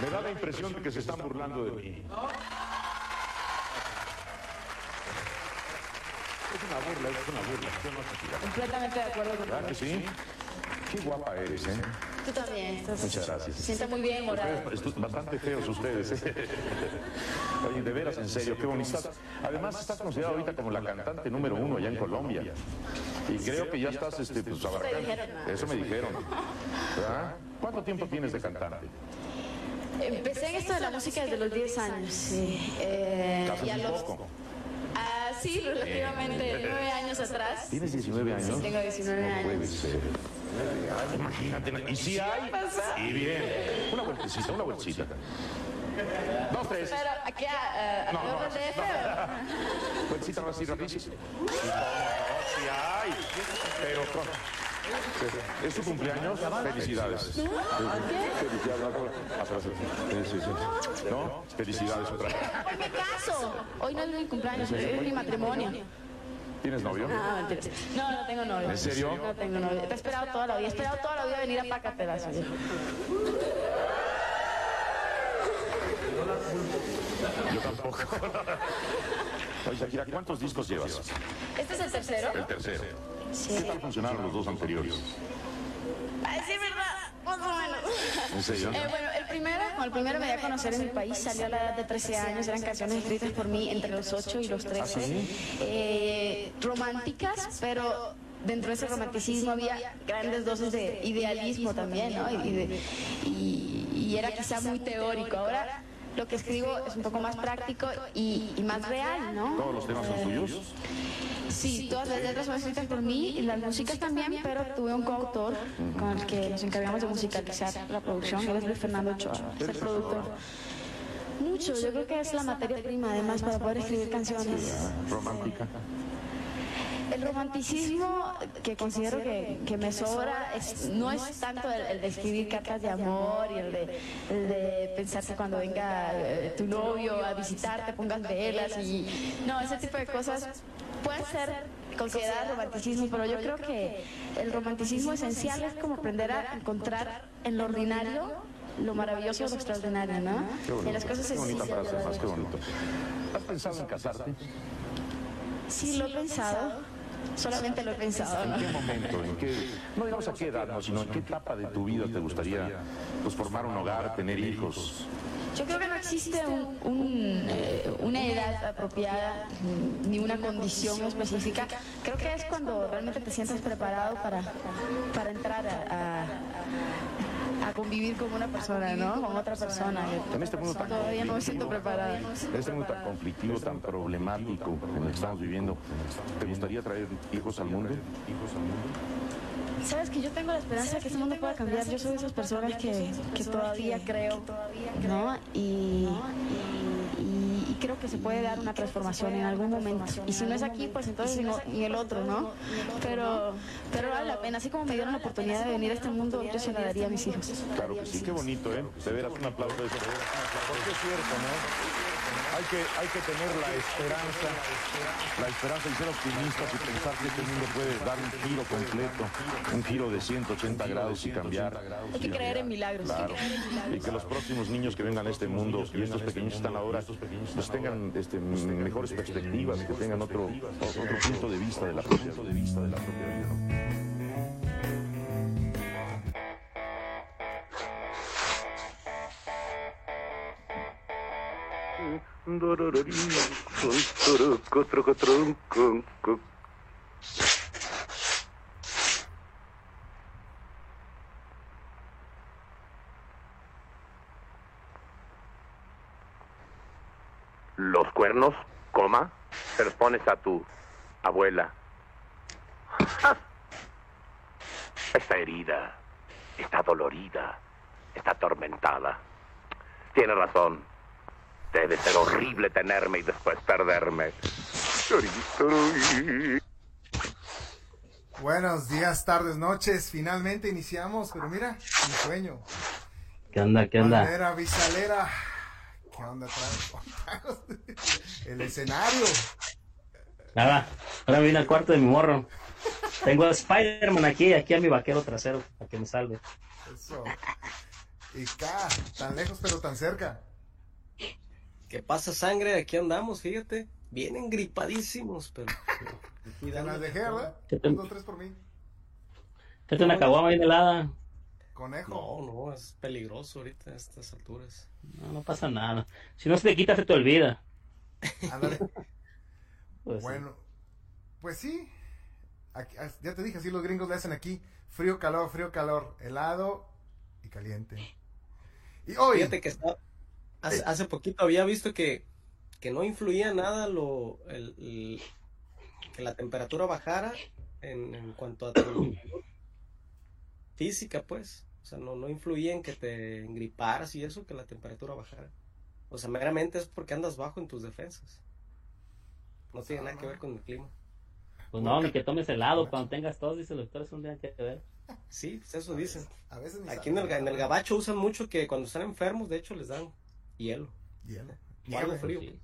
Me da la impresión de que se están burlando de mí. Es una burla, es una burla. Yo no sé si- Completamente de acuerdo con ¿Verdad que sí? Qué guapa eres, ¿eh? Tú también. Estás, Muchas gracias. Se siente muy bien, estu- bastante feos ustedes. ¿eh? Oye, de veras, en serio, qué bonita. Además, estás considerada ahorita como la cantante número uno allá en Colombia. Y creo que ya estás, este, pues, abarcando. Eso me dijeron. ¿Verdad? ¿Cuánto tiempo tienes de cantante? Empecé en esto de la música desde los 10 años. Sí. Eh, y a los, ah, sí, relativamente 9 años atrás. ¿Tienes 19 años? Tengo 19 No puede años. ser. Imagínate. ¿Y si hay? Y bien. Una vueltecita, una vueltecita. Dos, tres. Pero aquí a, No, no, DF, no. Vueltecita, ahora sí, rapidísimo. No, sí hay. Pero ¿Es su cumpleaños? Felicidades. Felicidades. ¿No? Felicidades otra vez. Hoy me caso. Hoy no es mi cumpleaños, es mi matrimonio. ¿Tienes novio? Ah, mentiras. No, no tengo novio. ¿En serio? No tengo novio. Te he esperado toda la vida. He esperado toda la vida venir a Pacatelas. Yo tampoco. Oye, Shakira, ¿cuántos discos llevas? ¿Este es el tercero? El tercero. Sí. ¿Qué tal funcionaron los dos anteriores? Ay, sí, verdad. Más o menos. ¿En serio? Eh, bueno, el primero, el primero me dio a conocer en mi país, salió a la edad de 13 años, eran canciones escritas por mí entre los 8 y los 13. Eh, románticas, pero dentro de ese romanticismo había grandes dosis de idealismo también, ¿no? Y, de- y- y era quizá muy teórico. Ahora lo que escribo es un poco más práctico y, y más real, ¿no? ¿Todos los temas son tuyos? Sí, todas las letras son escritas por mí y las músicas también, pero tuve un coautor con el que nos encargamos de musicalizar la producción, él es Luis Fernando Ochoa, es el productor. Mucho, yo creo que es la materia prima además para poder escribir canciones. ¿Romántica? El romanticismo que considero que, que me sobra es, no es tanto el, el de escribir cartas de amor y el de, el de pensar que cuando venga eh, tu novio a visitarte pongas velas y no, ese tipo de cosas pueden ser consideradas romanticismo, pero yo creo que el romanticismo esencial es como aprender a encontrar en lo ordinario lo maravilloso, lo extraordinario, ¿no? Qué bonito. En las cosas Qué bonita frase, más que bonito. ¿Has pensado en casarte? Sí, lo he pensado, solamente lo he pensado, ¿En ¿no? qué momento? ¿En qué, no digamos a qué edad, no, sino en qué etapa de tu vida te gustaría pues, formar un hogar, tener hijos? Yo creo que no existe un- un, eh, una edad apropiada ni una condición específica. Creo que es cuando realmente te sientes preparado para, para entrar a, a- a convivir con una persona, ¿no? Con otra persona. En este mundo tan Todavía no me siento preparada. En este mundo tan conflictivo, tan problemático en el que estamos viviendo, ¿te gustaría traer hijos al mundo? Sabes que yo tengo la esperanza de que este mundo pueda cambiar. Yo soy de esas personas que, que todavía creo, ¿no? Y creo que se puede dar una transformación en algún momento. Y si no es aquí, pues entonces en, o- en el otro, ¿no? Pero, pero vale la pena. Así como me dieron la oportunidad de venir a este mundo, yo se la daría a mis hijos. Claro que sí, qué bonito, ¿eh? De veras, un aplauso de es cierto, ¿no? Hay que, hay que tener la esperanza, la esperanza y ser optimistas y pensar que este mundo puede dar un giro completo, un giro de 180 grados y cambiar. Hay que creer en milagros. Claro. Y que los próximos niños que vengan a este mundo y estos pequeños que están ahora, pues tengan este, mejores perspectivas, que tengan otro, otro punto de vista de la propia vida. Los cuernos, coma, se los pones a tu abuela. ¡Ja! Está herida, está dolorida, está atormentada. Tiene razón. Debe ser horrible tenerme y después perderme. Buenos días, tardes, noches. Finalmente iniciamos, pero mira, mi sueño. ¿Qué onda? ¿Qué onda? Bandera bisalera. ¿Qué onda traes? El escenario. Nada, ahora vine al cuarto de mi morro. Tengo a Spider-Man aquí, aquí a mi vaquero trasero, para que me salve. Eso. Y acá, tan lejos pero tan cerca. ¿Qué pasa, sangre? Aquí andamos, fíjate. Vienen gripadísimos, pero. Ya las dejé, ¿verdad? ¿Qué te- Un, dos, tres por mí. Esta una caguama bien helada. Conejo. No, no, es peligroso ahorita a estas alturas. No, no pasa nada. Si no se te quita, se te olvida. Ándale. Pues, Bueno, pues sí. Aquí- ya te dije, así los gringos le hacen aquí. Frío, calor, frío, calor. Helado y caliente. Y hoy. Fíjate que está- hace, hace poquito había visto que, que no influía nada lo el, el- que la temperatura bajara en, en cuanto a tu física, pues. O sea, no, no influía en que te engriparas y eso, que la temperatura bajara. O sea, meramente es porque andas bajo en tus defensas. No tiene nada que ver con el clima. pues no, ni que tomes helado cuando tengas tos, dice el doctor, eso no tiene que ver. Sí, pues eso dicen. A veces ni Aquí en el, en el gabacho usan mucho que cuando están enfermos, de hecho, les dan hielo. Hielo. O algo frío. Sí.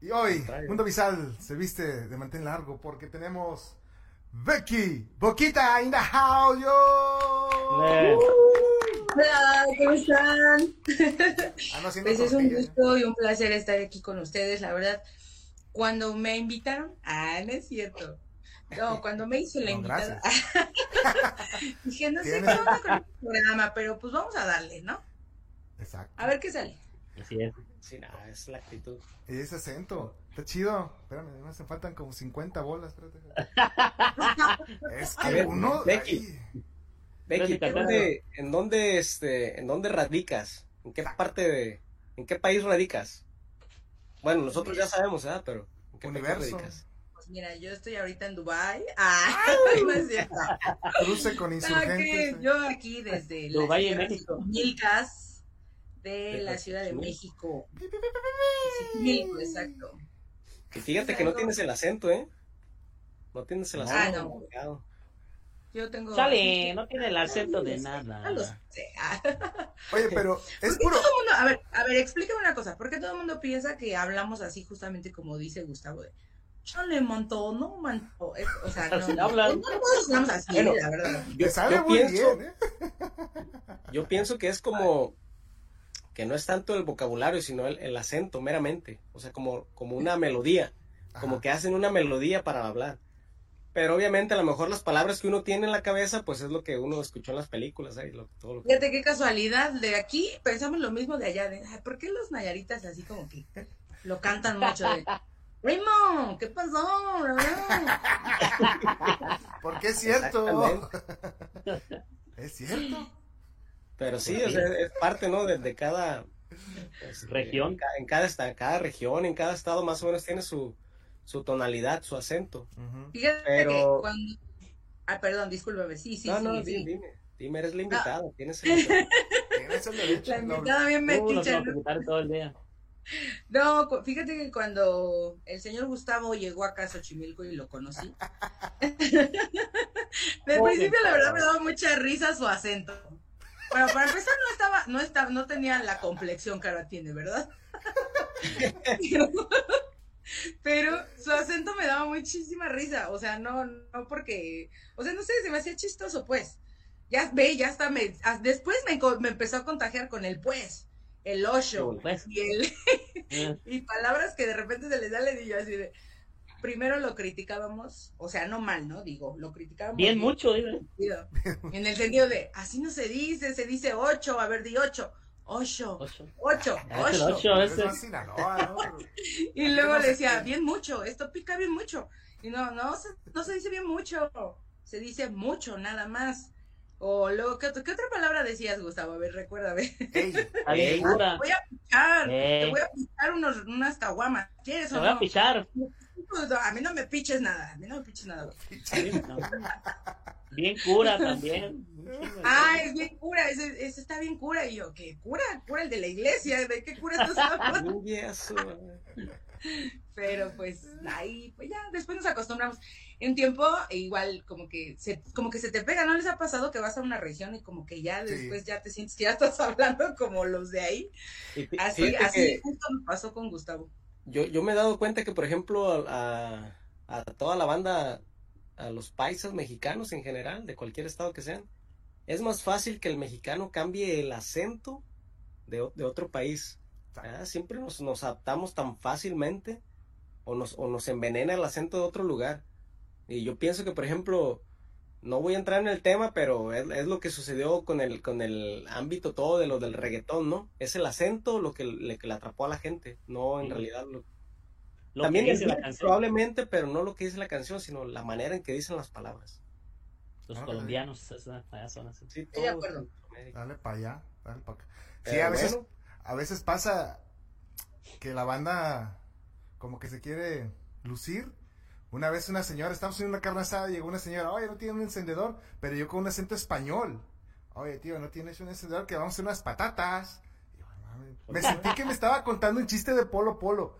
Y hoy. Mundo Visal se viste de mantén largo porque tenemos Becky Boquita in the house. Yo. Hola, ¿cómo están? Ah, no, Pues es un gusto y un placer estar aquí con ustedes, la verdad. Cuando me invitaron, ah, no es cierto. No, cuando me hizo la No, invitada, dije, no sé qué onda con el programa, pero pues vamos a darle, ¿no? ¿Eh? Exacto. A ver qué sale. así es. Sí, nada, es la actitud. Y ese acento. Está chido. Espérame, me hacen faltan como 50 bolas. Espérate. es que ver, uno. Becky. ahí- Becky, ¿en dónde, en dónde, este, en dónde radicas? ¿En qué parte de, en qué país radicas? Bueno, nosotros ya sabemos, ¿verdad? Pero ¿en qué país Universo. radicas? Pues mira, yo estoy ahorita en Dubai. Ah, no es cierto. Cruce con No, que insurgentes. ¿eh? yo aquí desde Dubái, en México. Milcas de la Ciudad de. México. Xochimilco, exacto. Y fíjate que no tienes el acento, ¿eh? No tienes el Ah, acento. no. Yo tengo. Sale, no tiene el acento de nada. lo sé. Oye, pero es ¿Por qué puro. todo el mundo, a ver, a ver, explícame una cosa, ¿por qué todo el mundo piensa que hablamos así justamente como dice Gustavo de chale manto, no manto? O sea, no, no, no hablamos así, Bueno. la verdad. Yo, pienso, ¿eh? yo pienso que es como que no es tanto el vocabulario, sino el, el acento meramente. O sea, como, como una melodía. Como que hacen una melodía para hablar. Pero obviamente a lo mejor las palabras que uno tiene en la cabeza, pues es lo que uno escuchó en las películas, ¿eh? Y lo- todo lo que- Fíjate qué casualidad, de aquí pensamos lo mismo de allá, de, ay, ¿por qué los nayaritas así como que lo cantan mucho de, Raymond, ¿qué pasó? Porque es cierto. Es cierto. Pero sí, Pues o sea, es parte, ¿no? De, de cada este, Región. En cada, en cada, esta- cada región, en cada estado más o menos tiene su, su tonalidad, su acento. Ujú. Fíjate Pero- que cuando... Ah, perdón, discúlpame, sí, sí, no, sí, no, sí. dime, dime, dime, eres la invitada, tienes el Tienes el derecho. La invitada bien Uh, metiche, ¿no? todo el día. No, fíjate que cuando el señor Gustavo llegó acá a Xochimilco y lo conocí, de principio la verdad me daba mucha risa su acento. Bueno, para empezar no estaba, no estaba, no tenía la complexión que ahora tiene, ¿verdad? Pero, pero su acento me daba muchísima risa, o sea, no, no porque, o sea, no sé, se me hacía chistoso, pues. Ya ve, ya hasta me, a- después me, me empezó a contagiar con el pues, el ocho, Pues, y el, eh, y palabras que de repente se les da, le digo así de. Primero lo criticábamos, o sea, no mal, ¿no? Digo, lo criticábamos. bien mucho, dime. sentido, En el sentido de, así no se dice, se dice ocho, a ver, di ocho. Ocho, Ocho. ocho, Ah, ocho. ocho, Y luego le decía, bien mucho, esto pica bien mucho. Y no, no, se- no se dice bien mucho, se dice mucho, nada más. O luego, ¿qué, otra- qué otra palabra decías, Gustavo? A ver, recuérdame. Ey, Ey. Voy a pichar, te voy a pichar unos, unas caguamas. ¿Quieres Te o voy a no? pichar. A mí no me piches nada, a mí no me piches nada. Sí, no. Bien cura también. Ah, es bien cura, ese, ese está bien cura. Y yo, ¿qué cura? Cura el de la iglesia, ¿de qué cura estás hablando? Pero pues ahí, pues ya, después nos acostumbramos. En tiempo, igual, como que se, como que se te pega, ¿no les ha pasado que vas a una región y como que ya Sí. después ya te sientes que ya estás hablando como los de ahí? Así, así que justo me pasó con Gustavo. Yo, yo me he dado cuenta que, por ejemplo, a, a toda la banda, a los paisas mexicanos en general, de cualquier estado que sean, es más fácil que el mexicano cambie el acento de, de otro país. ¿verdad? Siempre nos, nos adaptamos tan fácilmente o nos, o nos envenena el acento de otro lugar. Y yo pienso que, por ejemplo, no voy a entrar en el tema, pero es, es lo que sucedió con el, con el ámbito todo de lo del reggaetón, ¿no? Es el acento lo que le, que le atrapó a la gente, no en Sí. realidad lo, Lo también que el dice la canción. probablemente, pero no lo que dice la canción, sino la manera en que dicen las palabras. Los Ah, colombianos, esa- allá son así. Sí, de acuerdo. Dale para allá, dale para acá. Sí, a veces, bueno. a veces pasa que la banda como que se quiere lucir. Una vez una señora, estamos en una carne asada, llegó una señora, oye, no tiene un encendedor, pero yo con un acento español. Oye, tío, no tienes un encendedor, que vamos a hacer unas patatas. Y. Me sentí que me estaba contando un chiste de polo polo.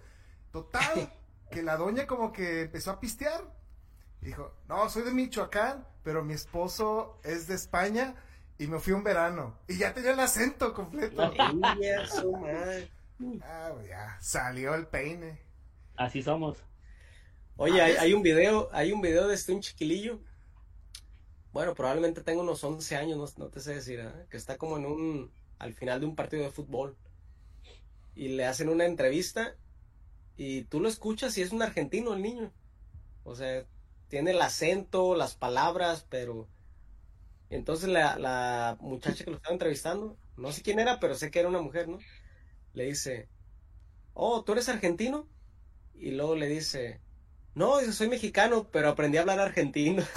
Total, que la doña como que empezó a pistear. Dijo, no, soy de Michoacán, pero mi esposo es de España y me fui un verano. Y ya tenía el acento completo. Ah, ya, salió el peine. Así somos. Oye, Ah, hay, un video, hay un video de este un chiquilillo. Bueno, probablemente tenga unos 11 años, no, no te sé decir, ¿eh? que está como en un, al final de un partido de fútbol. Y le hacen una entrevista y tú lo escuchas y es un argentino el niño. O sea, tiene el acento, las palabras, pero... Entonces la, la muchacha que lo estaba entrevistando, no sé quién era, pero sé que era una mujer, ¿no? Le dice, oh, ¿tú eres argentino? Y luego le dice, no, soy mexicano, pero aprendí a hablar argentino.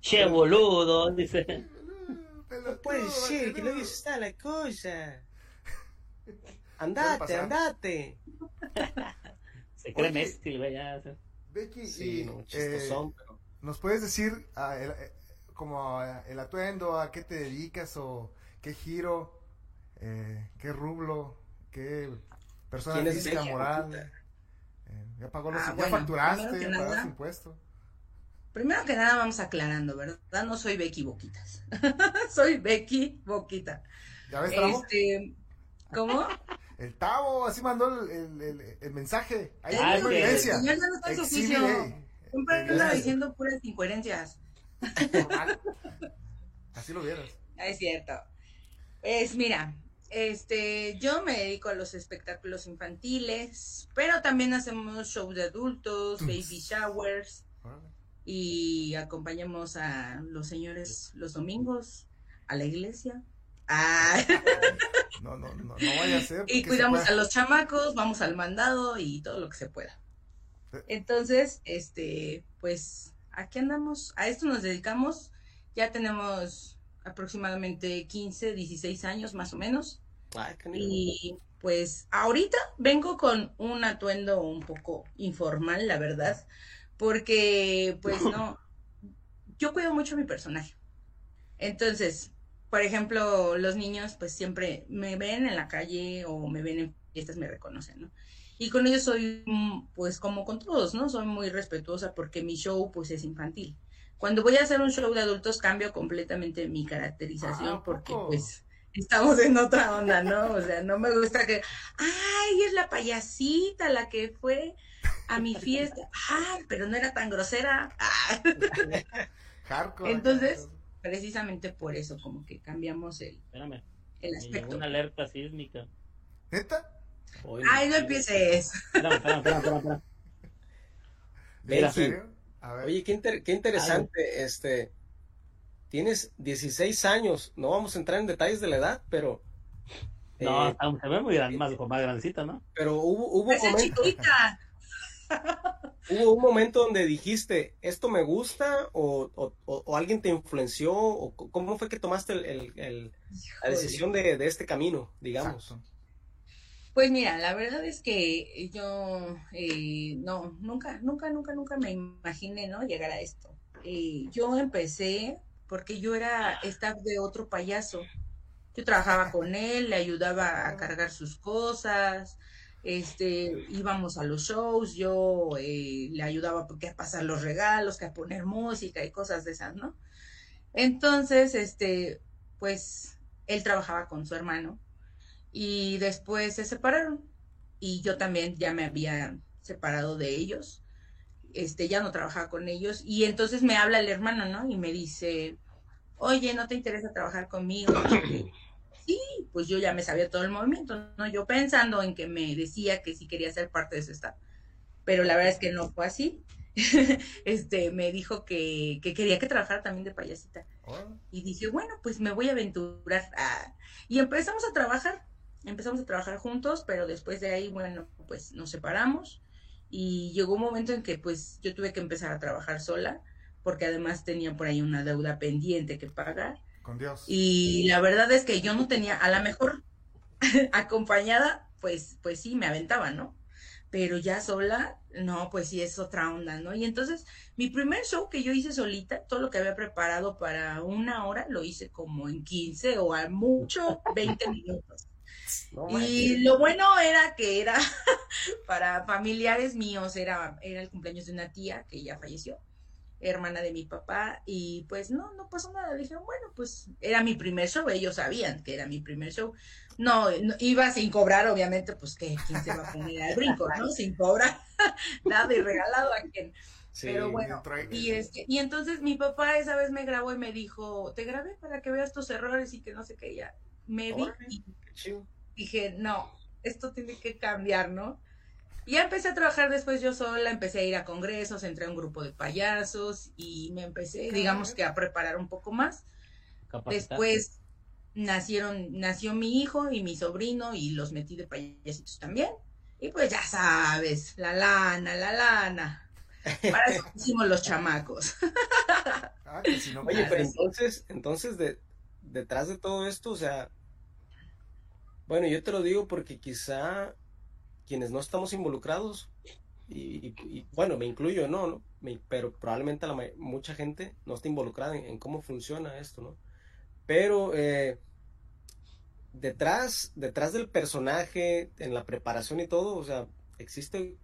Che, boludo, dice. Pelotudo, Puede ser, que no está la cosa. Andate, andate. Se cree. Messi, güey, ya. Becky, Sí, y, no, eh, pero... ¿nos puedes decir ah, el, eh, como ah, el atuendo, a qué te dedicas o qué giro, eh, qué rublo, qué persona ¿Quién es física, Becky, moral? Ya pagó los, Ah, ya bueno, facturaste, primero que pagaste nada- impuestos. Primero que nada vamos aclarando, ¿verdad? No soy Becky Boquitas. soy Becky Boquita. ¿Ya ves, Tramo? Este, ¿cómo? El Tavo, así mandó el, el, el- el mensaje. Ahí Ah, hay que- evidencia. El señor ya no está en su oficio. Siempre anda diciendo puras incoherencias. Normal. Así lo vieras. Es cierto. Es, mira, este, yo me dedico a los espectáculos infantiles, pero también hacemos shows de adultos, baby showers y acompañamos a los señores los domingos a la iglesia. Ah, No, no, no, no vaya a ser. y cuidamos pueda- a los chamacos, vamos al mandado y todo lo que se pueda. Entonces, este, pues aquí andamos, a esto nos dedicamos, ya tenemos aproximadamente 15, 16 años más o menos. Ay. Y pues ahorita vengo con un atuendo un poco informal, la verdad, porque pues no, yo cuido mucho a mi personaje. Entonces, por ejemplo, los niños pues siempre me ven en la calle o me ven en fiestas, me reconocen, ¿no? Y con ellos soy mm, pues como con todos, ¿no? Soy muy respetuosa porque mi show pues es infantil. Cuando voy a hacer un show de adultos cambio completamente mi caracterización Ah, ¿a porque poco? pues estamos en otra onda, ¿no? O sea, no me gusta que, ay, es la payasita la que fue a mi fiesta, ay, pero no era tan grosera. Ah. Hardcore. Entonces-. Precisamente por eso, como que cambiamos el, Espérame. el aspecto. una alerta sísmica. ¿Neta? Ay, no empieces. Espérame, espérame, espérame, espérame, espérame. Mira, ¿En serio? A ver. Oye, qué, inter- qué interesante, este, tienes 16 años, no vamos a entrar en detalles de la edad, pero, No, eh, aún se ve muy grande, más, más grandecita, ¿no? pero hubo, hubo, un momento, chiquita. hubo un momento donde dijiste, ¿esto me gusta? O, o- o- o alguien te influenció? ¿O cómo fue que tomaste el- el- el- la decisión de, de este camino, digamos? Exacto. Pues mira, la verdad es que yo eh, no, nunca, nunca, nunca, nunca me imaginé, ¿no? Llegar a esto. Eh, yo empecé porque yo era staff de otro payaso. Yo trabajaba con él, le ayudaba a cargar sus cosas, este, íbamos a los shows, yo eh, le ayudaba porque a pasar los regalos, que a poner música y cosas de esas, ¿no? Entonces, este, pues, él trabajaba con su hermano y después se separaron y yo también ya me había separado de ellos este, ya no trabajaba con ellos, y entonces me habla el hermano, ¿no? Y me dice, oye, ¿no te interesa trabajar conmigo? sí, pues yo ya me sabía todo el movimiento, ¿no? Yo pensando en que me decía que sí quería ser parte de su staff, pero la verdad es que no fue así. este, me dijo que, que, quería que trabajara también de payasita. Y dije, bueno, pues me voy a aventurar. Ah, y empezamos a trabajar, empezamos a trabajar juntos, pero después de ahí, bueno, pues nos separamos y llegó un momento en que pues yo tuve que empezar a trabajar sola, porque además tenía por ahí una deuda pendiente que pagar. Con Dios. Y la verdad es que yo no tenía, a lo mejor acompañada, pues, pues sí, me aventaba, ¿no? Pero ya sola, no, pues sí es otra onda, ¿no? Y entonces, mi primer show que yo hice solita, todo lo que había preparado para una hora, lo hice como en 15 o a mucho 20 minutos y lo bueno era que era para familiares míos, era, era el cumpleaños de una tía que ya falleció, hermana de mi papá, y pues no, no pasó nada. Dije, bueno, pues era mi primer show, ellos sabían que era mi primer show. No, iba sin cobrar, obviamente, pues que quién se va a poner al brinco, ¿no? Sin cobrar nada y regalado a quien. Pero bueno, y este, y entonces mi papá esa vez me grabó y me dijo, te grabé para que veas tus errores y que no sé qué, ya me vi dije, no, esto tiene que cambiar, ¿no? Y ya empecé a trabajar después yo sola, empecé a ir a congresos, entré a un grupo de payasos y me empecé, digamos que a preparar un poco más. Después nacieron, nació mi hijo y mi sobrino y los metí de payasitos también. Y pues ya sabes, la lana, la lana. Para eso hicimos los chamacos. Ah, Oye, pero entonces, entonces de, detrás de todo esto, o sea, bueno, yo te lo digo porque quizá quienes no estamos involucrados, y, bueno, me incluyo, no, ¿no? pero probablemente la, mucha gente no está involucrada en, cómo funciona esto, ¿no? Pero eh, detrás, detrás del personaje, en la preparación y todo, o sea, existe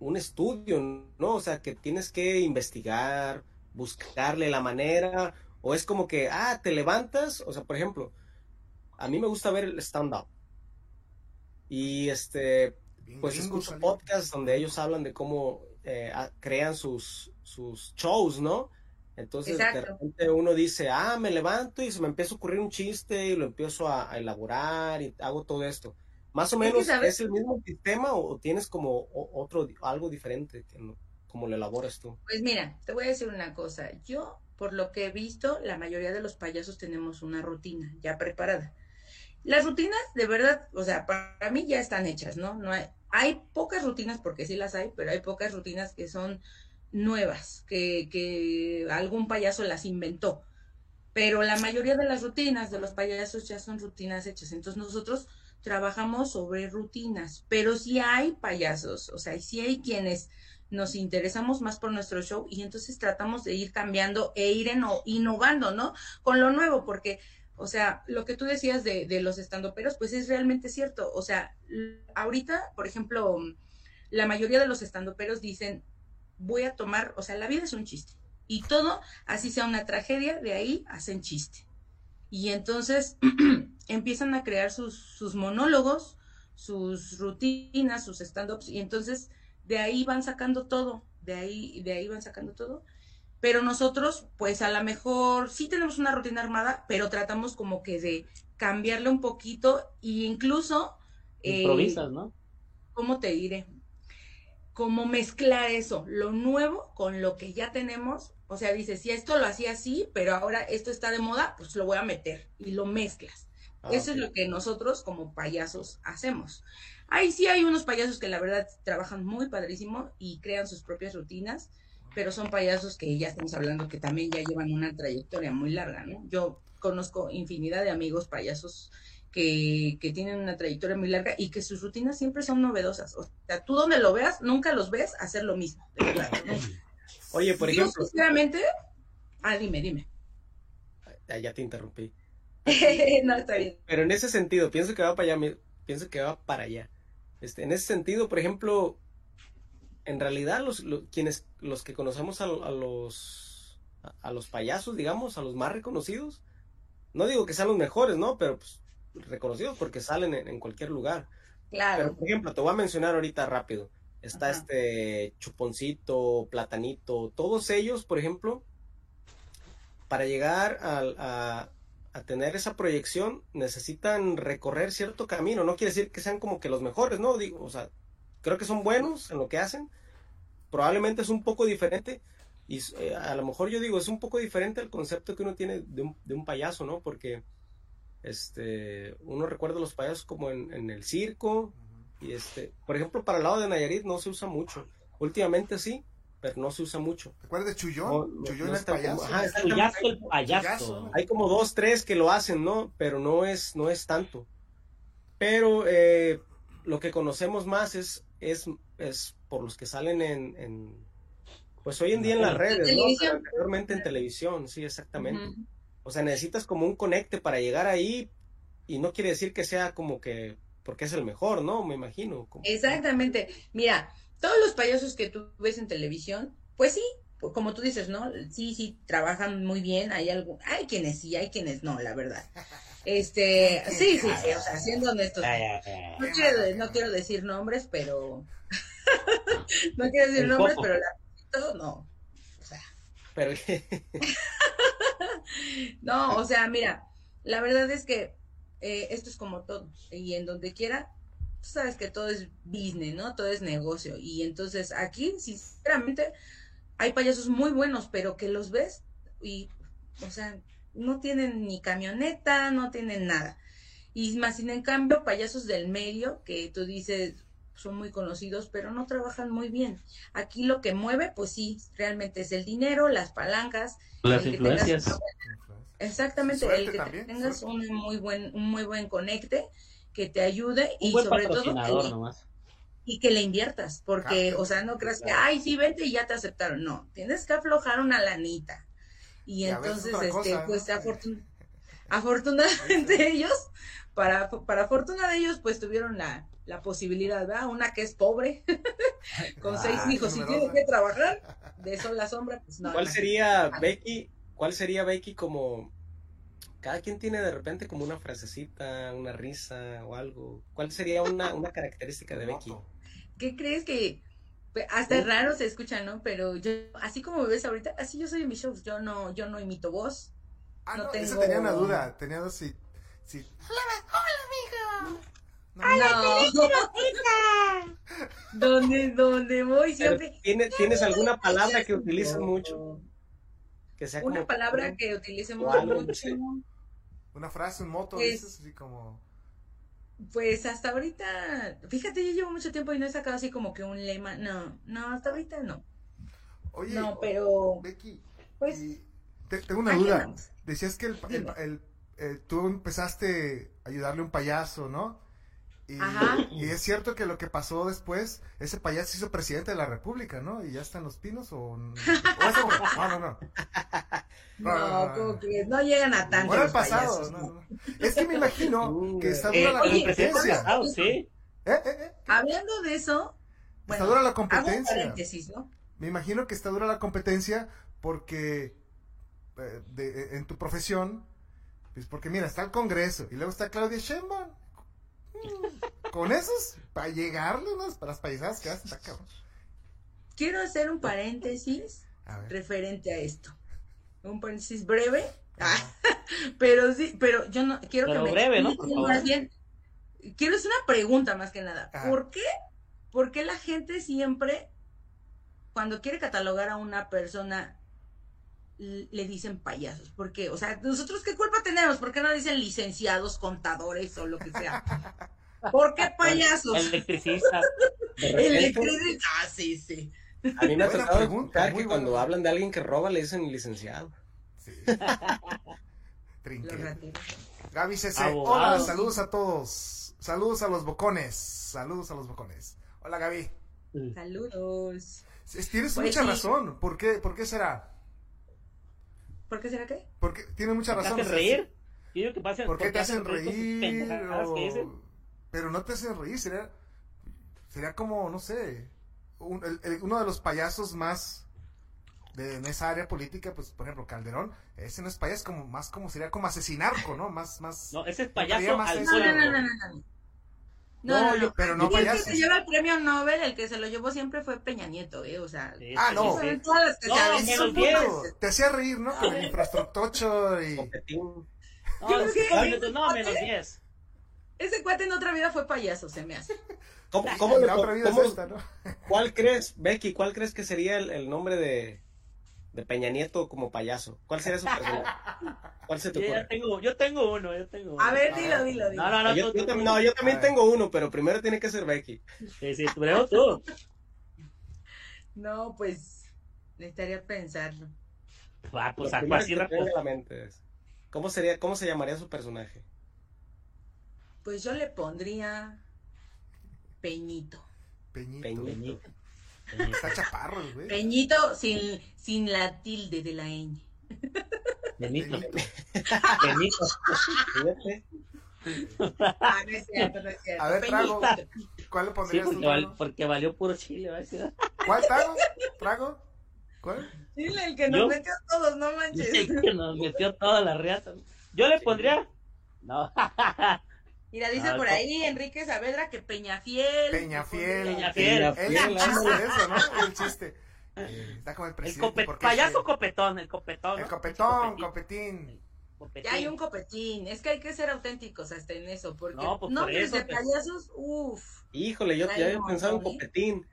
un estudio, ¿no? O sea, que tienes que investigar, buscarle la manera, o es como que, ah, te levantas, o sea, por ejemplo, a mí me gusta ver el stand-up. Y este, pues escucho podcasts donde ellos hablan de cómo eh, crean sus, sus shows, ¿no? Entonces de repente uno dice, ah, me levanto y se me empieza a ocurrir un chiste y lo empiezo a, elaborar y hago todo esto. Más o menos es el mismo sistema o tienes como otro, algo diferente, como lo elaboras tú. Pues mira, te voy a decir una cosa. Yo, por lo que he visto, la mayoría de los payasos tenemos una rutina ya preparada. Las rutinas, de verdad, o sea, para mí ya están hechas, ¿no? no hay, hay pocas rutinas, porque sí las hay, pero hay pocas rutinas que son nuevas, que, que algún payaso las inventó. Pero la mayoría de las rutinas de los payasos ya son rutinas hechas. Entonces nosotros trabajamos sobre rutinas, pero sí hay payasos, o sea, sí hay quienes nos interesamos más por nuestro show y entonces tratamos de ir cambiando e ir innovando, ¿no? Con lo nuevo, porque o sea, lo que tú decías de, de los estandoperos, pues es realmente cierto. O sea, ahorita, por ejemplo, la mayoría de los estandoperos dicen, voy a tomar, o sea, la vida es un chiste. Y todo, así sea una tragedia, de ahí hacen chiste. Y entonces empiezan a crear sus, sus monólogos, sus rutinas, sus stand-ups, y entonces de ahí van sacando todo, de ahí, de ahí van sacando todo pero nosotros, pues a lo mejor sí tenemos una rutina armada, pero tratamos como que de cambiarle un poquito e incluso... Eh, Improvisas, ¿no? ¿Cómo te diré? Como mezclar eso, lo nuevo con lo que ya tenemos. O sea, dices, si esto lo hacía así, pero ahora esto está de moda, pues lo voy a meter y lo mezclas. Ah, eso es lo que nosotros como payasos hacemos. Ahí sí hay unos payasos que la verdad trabajan muy padrísimo y crean sus propias rutinas pero son payasos que ya estamos hablando que también ya llevan una trayectoria muy larga, ¿no? Yo conozco infinidad de amigos payasos que, que, tienen una trayectoria muy larga y que sus rutinas siempre son novedosas. O sea, tú donde lo veas, nunca los ves hacer lo mismo. Oye, por ejemplo. sinceramente, ah, dime, dime. ya te interrumpí. no, está bien. Pero en ese sentido, pienso que va para allá, pienso que va para allá. Este, en ese sentido, por ejemplo, en realidad los, quienes los que conocemos a, los a los payasos digamos a los más reconocidos no digo que sean los mejores no pero pues, reconocidos porque salen en, cualquier lugar claro pero por ejemplo te voy a mencionar ahorita rápido está Ajá. este Chuponcito, Platanito, todos ellos, por ejemplo, para llegar a, a tener esa proyección necesitan recorrer cierto camino. No quiere decir que sean como que los mejores, ¿no? Digo, o sea, creo que son buenos en lo que hacen. Probablemente es un poco diferente. Y eh, a lo mejor yo digo, es un poco diferente el concepto que uno tiene de un, de un payaso, ¿no? Porque este, uno recuerda a los payasos como en, en el circo. Y este, por ejemplo, para el lado de Nayarit no se usa mucho. Últimamente sí, pero no se usa mucho. ¿Te acuerdas de Chuyón? No, no, Chuyón no el está como- payaso. ajá, El payaso, el Payaso. payaso. Hay como dos, tres que lo hacen, ¿no? Pero no es, no es tanto. Pero eh, lo que conocemos más es, es, es por los que salen en, en, pues hoy en día en las redes, ¿no? televisión. Pero anteriormente en televisión, sí, exactamente. O sea, necesitas como un conecte para llegar ahí y no quiere decir que sea como que porque es el mejor, ¿no? Me imagino. como- Exactamente. Mira, todos los payasos que tú ves en televisión, pues sí, pues como tú dices, ¿no? Sí, sí, trabajan muy bien. Hay algo, hay quienes sí, hay quienes no, la verdad. Este, sí, sí, sí, o sea, siendo honestos. No quiero, no quiero decir nombres, pero no quiero decir nombres, pero la todo no. O sea, Pero no, o sea, mira, la verdad es que eh, esto es como todo, y en donde quiera, tú sabes que todo es business, ¿no? Todo es negocio, y entonces aquí, sinceramente, hay payasos muy buenos, pero que los ves y, o sea, no tienen ni camioneta, no tienen nada. Y más sin en cambio, payasos del medio, que tú dices, son muy conocidos, pero no trabajan muy bien. Aquí lo que mueve, pues sí, realmente es el dinero, las palancas, Las tengas influencias. Exactamente, Suerte el que también, tengas suerte. un muy buen, un muy buen conecte que te ayude Un y buen sobre todo que patrocinador le, nomás. y que le inviertas, porque, Claro. o sea, no creas que, ay, sí, vente y ya te aceptaron, no, tienes que aflojar una lanita. Y, entonces, este, cosa, pues ¿no? afortun- afortunadamente ellos, para, para fortuna de ellos, pues tuvieron la, la posibilidad, ¿verdad? Una que es pobre, con seis Ah, hijos y tiene que trabajar de sol a sombra, pues no. ¿Cuál sería Becky? ¿Cuál sería Becky como cada quien tiene de repente como una frasecita, una risa o algo? ¿Cuál sería una, una característica de Becky? ¿Qué crees que hasta es raro se escucha, ¿no? Pero yo, así como me ves ahorita, así yo soy en mis shows. Yo no, yo no imito voz. Ah, No no, tengo- esa tenía una duda. Tenía dos si... si... No. donde, donde voy Pero, siempre. ¿tiene- ¿Tienes alguna palabra que utilices mucho? Que sea Una como- palabra que utilicemos mucho. no. Una frase, un moto, dices así como... Pues hasta ahorita, fíjate, yo llevo mucho tiempo y no he sacado así como que un lema. No, no, hasta ahorita no. Oye, No, pero Becky, pues te- tengo una duda. Decías que el, el- el- eh, tú empezaste a ayudarle a un payaso, ¿no? Y, Ajá. y es cierto que lo que pasó después, ese payaso se hizo presidente de la República, ¿no? ¿Y ya está en los pinos o...? o eso- no, no, no. no, no, no, como no. que no llegan a tanto. Bueno, el pasado. payasos, no, no. no. Es que me imagino Uh, que está eh, dura la oye, competencia. pasado, sí. ¿Eh? ¿Eh? ¿Eh? Hablando de eso, Está bueno, dura la hago un competencia. paréntesis, ¿no? Me imagino que está dura la competencia porque de- en tu profesión, pues porque mira, está el Congreso y luego está Claudia Sheinbaum. Con esos, para llegarle unas para las paisadas que hacen, está cabrón. Quiero hacer un paréntesis A ver. referente a esto. Un paréntesis breve, ah, pero sí, pero yo no quiero Pero que me breve, ¿no? Por favor. más bien. Quiero hacer una pregunta más que nada. ¿Por qué? ¿Por qué la gente siempre cuando quiere catalogar a una persona le dicen payasos? ¿Por qué? O sea, nosotros qué culpa tenemos? ¿Por qué no dicen licenciados, contadores o lo que sea? ¿Por qué payasos? Electricista. de repente, Electricidad. Ah, sí, sí. a mí me ha tocado pregunta, que buena. cuando hablan de alguien que roba le dicen licenciado. Sí. Gaby CC, hola, saludos a todos. Saludos a los bocones. Saludos a los bocones. Hola Gaby. Saludos. Tienes Pues mucha sí. razón. ¿Por qué, ¿Por qué será? ¿Por qué será qué? Porque tiene mucha ¿Te razón. hacen o sea, reír? Yo digo que pasen, ¿Por qué te hacen reír? pendejadas que dicen. o- Pero no te hacen reír, sería, sería como, no sé, un- el- el- uno de los payasos más de en esa área política, pues por ejemplo Calderón, ese no es payaso, como más como sería como asesinarco, ¿no? Más, más. No, ese es payaso más al eso. No, no, no, no, no. No, no, yo- pero no Aquí el que payasos. se lleva el premio Nobel, el que se lo llevó siempre fue Peña Nieto, ¿eh? O sea, Sí, Ah, no. sí, sí. todas las que No, puto, Te hacía reír, ¿no? Con el infraestructocho y... Copetín. No, es que- no, menos 10. Ese cuate en otra vida fue payaso, se me hace. ¿Cómo, cómo la otra vida cómo- es esta, ¿no? ¿Cuál crees, Becky, cuál crees que sería el, el nombre de, de Peña Nieto como payaso? ¿Cuál sería su personaje? ¿Cuál se te Yo, ya ocurre? tengo, yo tengo uno, yo tengo uno. A ver, dilo, dilo, dilo. No, no, no. yo, tú- yo tú- tam- tú- no, yo también tengo uno, pero primero tiene que ser Becky. Sí, sí, primero tú. No, pues necesitaría pensarlo. Ah, pues primero así rápido. venga a la mente es, ¿Cómo sería, cómo se llamaría su personaje? Pues yo le pondría Peñito. Peñito. Peñito. Está chaparro, el güey. Peñito sin, sin la tilde de la ñ. Benito. Peñito. Benito. Ah, no es cierto, no es cierto. A ver, trago. ¿Cuál le Sí, pondrías tú, porque, val- porque valió puro chile, ¿va a decir? ¿Cuál trago? ¿Trago? ¿Cuál? Dile el que nos ¿Yo? metió a todos, no manches. que nos metió toda la riata. Yo le pondría. No. Mira, dice Ah, por ahí Enrique Saavedra que Peñafiel. Peñafiel. Peñafiel. Él Peñafiel, chiste ándale. de eso, ¿no? El chiste. Eh, Está como el El presidente. cope- porque payaso copetón, el copetón. El copetón, Copetín. copetín. Copetín. Ya hay un copetín. Es que hay que ser auténticos hasta en eso. Porque No, pues por eso, de pues. payasos, uff. Híjole, yo ya había pensado en ¿eh? Copetín.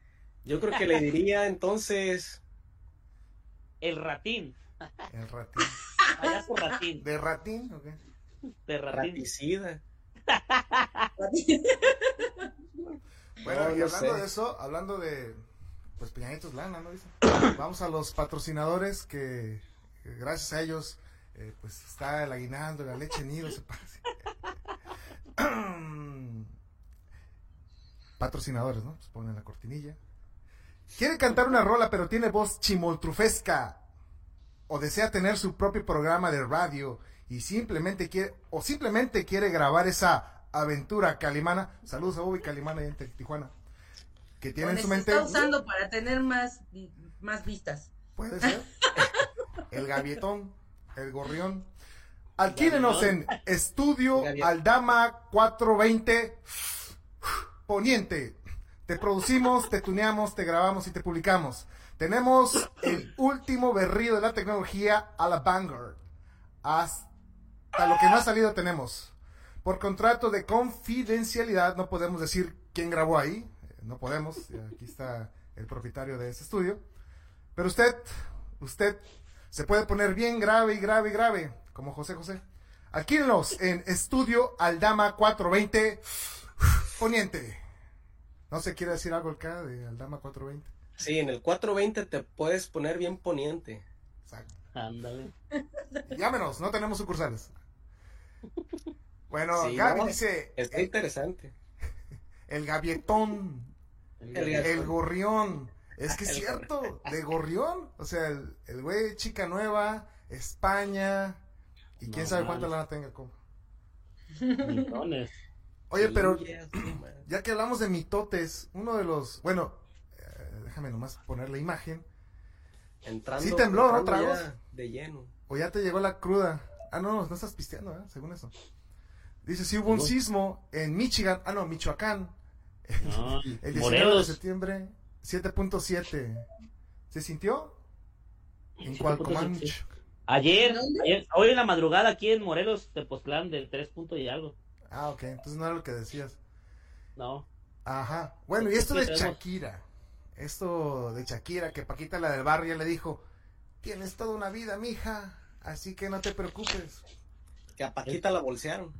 Yo creo que le diría entonces El ratín. El ratín. Payaso ratín. ¿De ratín? ok. De ratín. Raticida. Bueno, No, y hablando sé. de eso, hablando de. Pues Peñanitos Lana, ¿no? Dice. Vamos a los patrocinadores que, que gracias a ellos, eh, pues está el aguinaldo, la leche nido, se parece. patrocinadores, ¿no? Pues ponen la cortinilla. Quiere cantar una rola, pero tiene voz chimoltrufesca. O desea tener su propio programa de radio y simplemente quiere, o simplemente quiere grabar esa aventura calimana. Saludos a Bobby Calimana ahí en Tijuana. Que tiene en su mente. está usando para tener más, más vistas. Puede ser. El gavietón, el gorrión. Adquírenos en Estudio. Aldama 420 Poniente. Te producimos, te tuneamos, te grabamos y te publicamos. Tenemos el último berrío de la tecnología a la Vanguard. Hasta lo que no ha salido tenemos. Por contrato de confidencialidad no podemos decir quién grabó ahí. Eh, No podemos. Aquí está el propietario de ese estudio. Pero usted, usted se puede poner bien grave y grave y grave, como José José. Adquírenlos en Estudio Aldama 420 Poniente. ¿No se quiere decir algo acá de Aldama 420? Sí, en el 420 te puedes poner bien poniente. Exacto. Ándale. Llámenos, no tenemos sucursales. Bueno, Sí, Gaby no, dice, Está el, interesante. el gavietón, El el gorrión. Es que es El cierto, de gorrión. O sea, el el güey Chica Nueva, España. Y quién No sabe cuánta lana tenga. Millones. Oye, pero ya, que hablamos de mitotes, uno de los. Bueno, eh, déjame nomás poner la imagen. Entrando, Sí tembló, ¿no, entrando ya tragos? De lleno. O ya te llegó la cruda. Ah, no, no estás pisteando, ¿eh? Según eso. Dice, sí hubo un sismo en Michigan. Ah, no, Michoacán. No, El 19 de septiembre, 7.7. ¿Se sintió? En Cualcomanch. Ayer, ayer- hoy en la madrugada aquí en Morelos, Tepoztlán, del 3 punto y algo. Ah, ok, entonces no era lo que decías. No. Ajá. Bueno, y esto de Shakira. Esto de Shakira, que Paquita la del barrio ya le dijo, tienes toda una vida, mija, así que no te preocupes. Que a Paquita la bolsearon.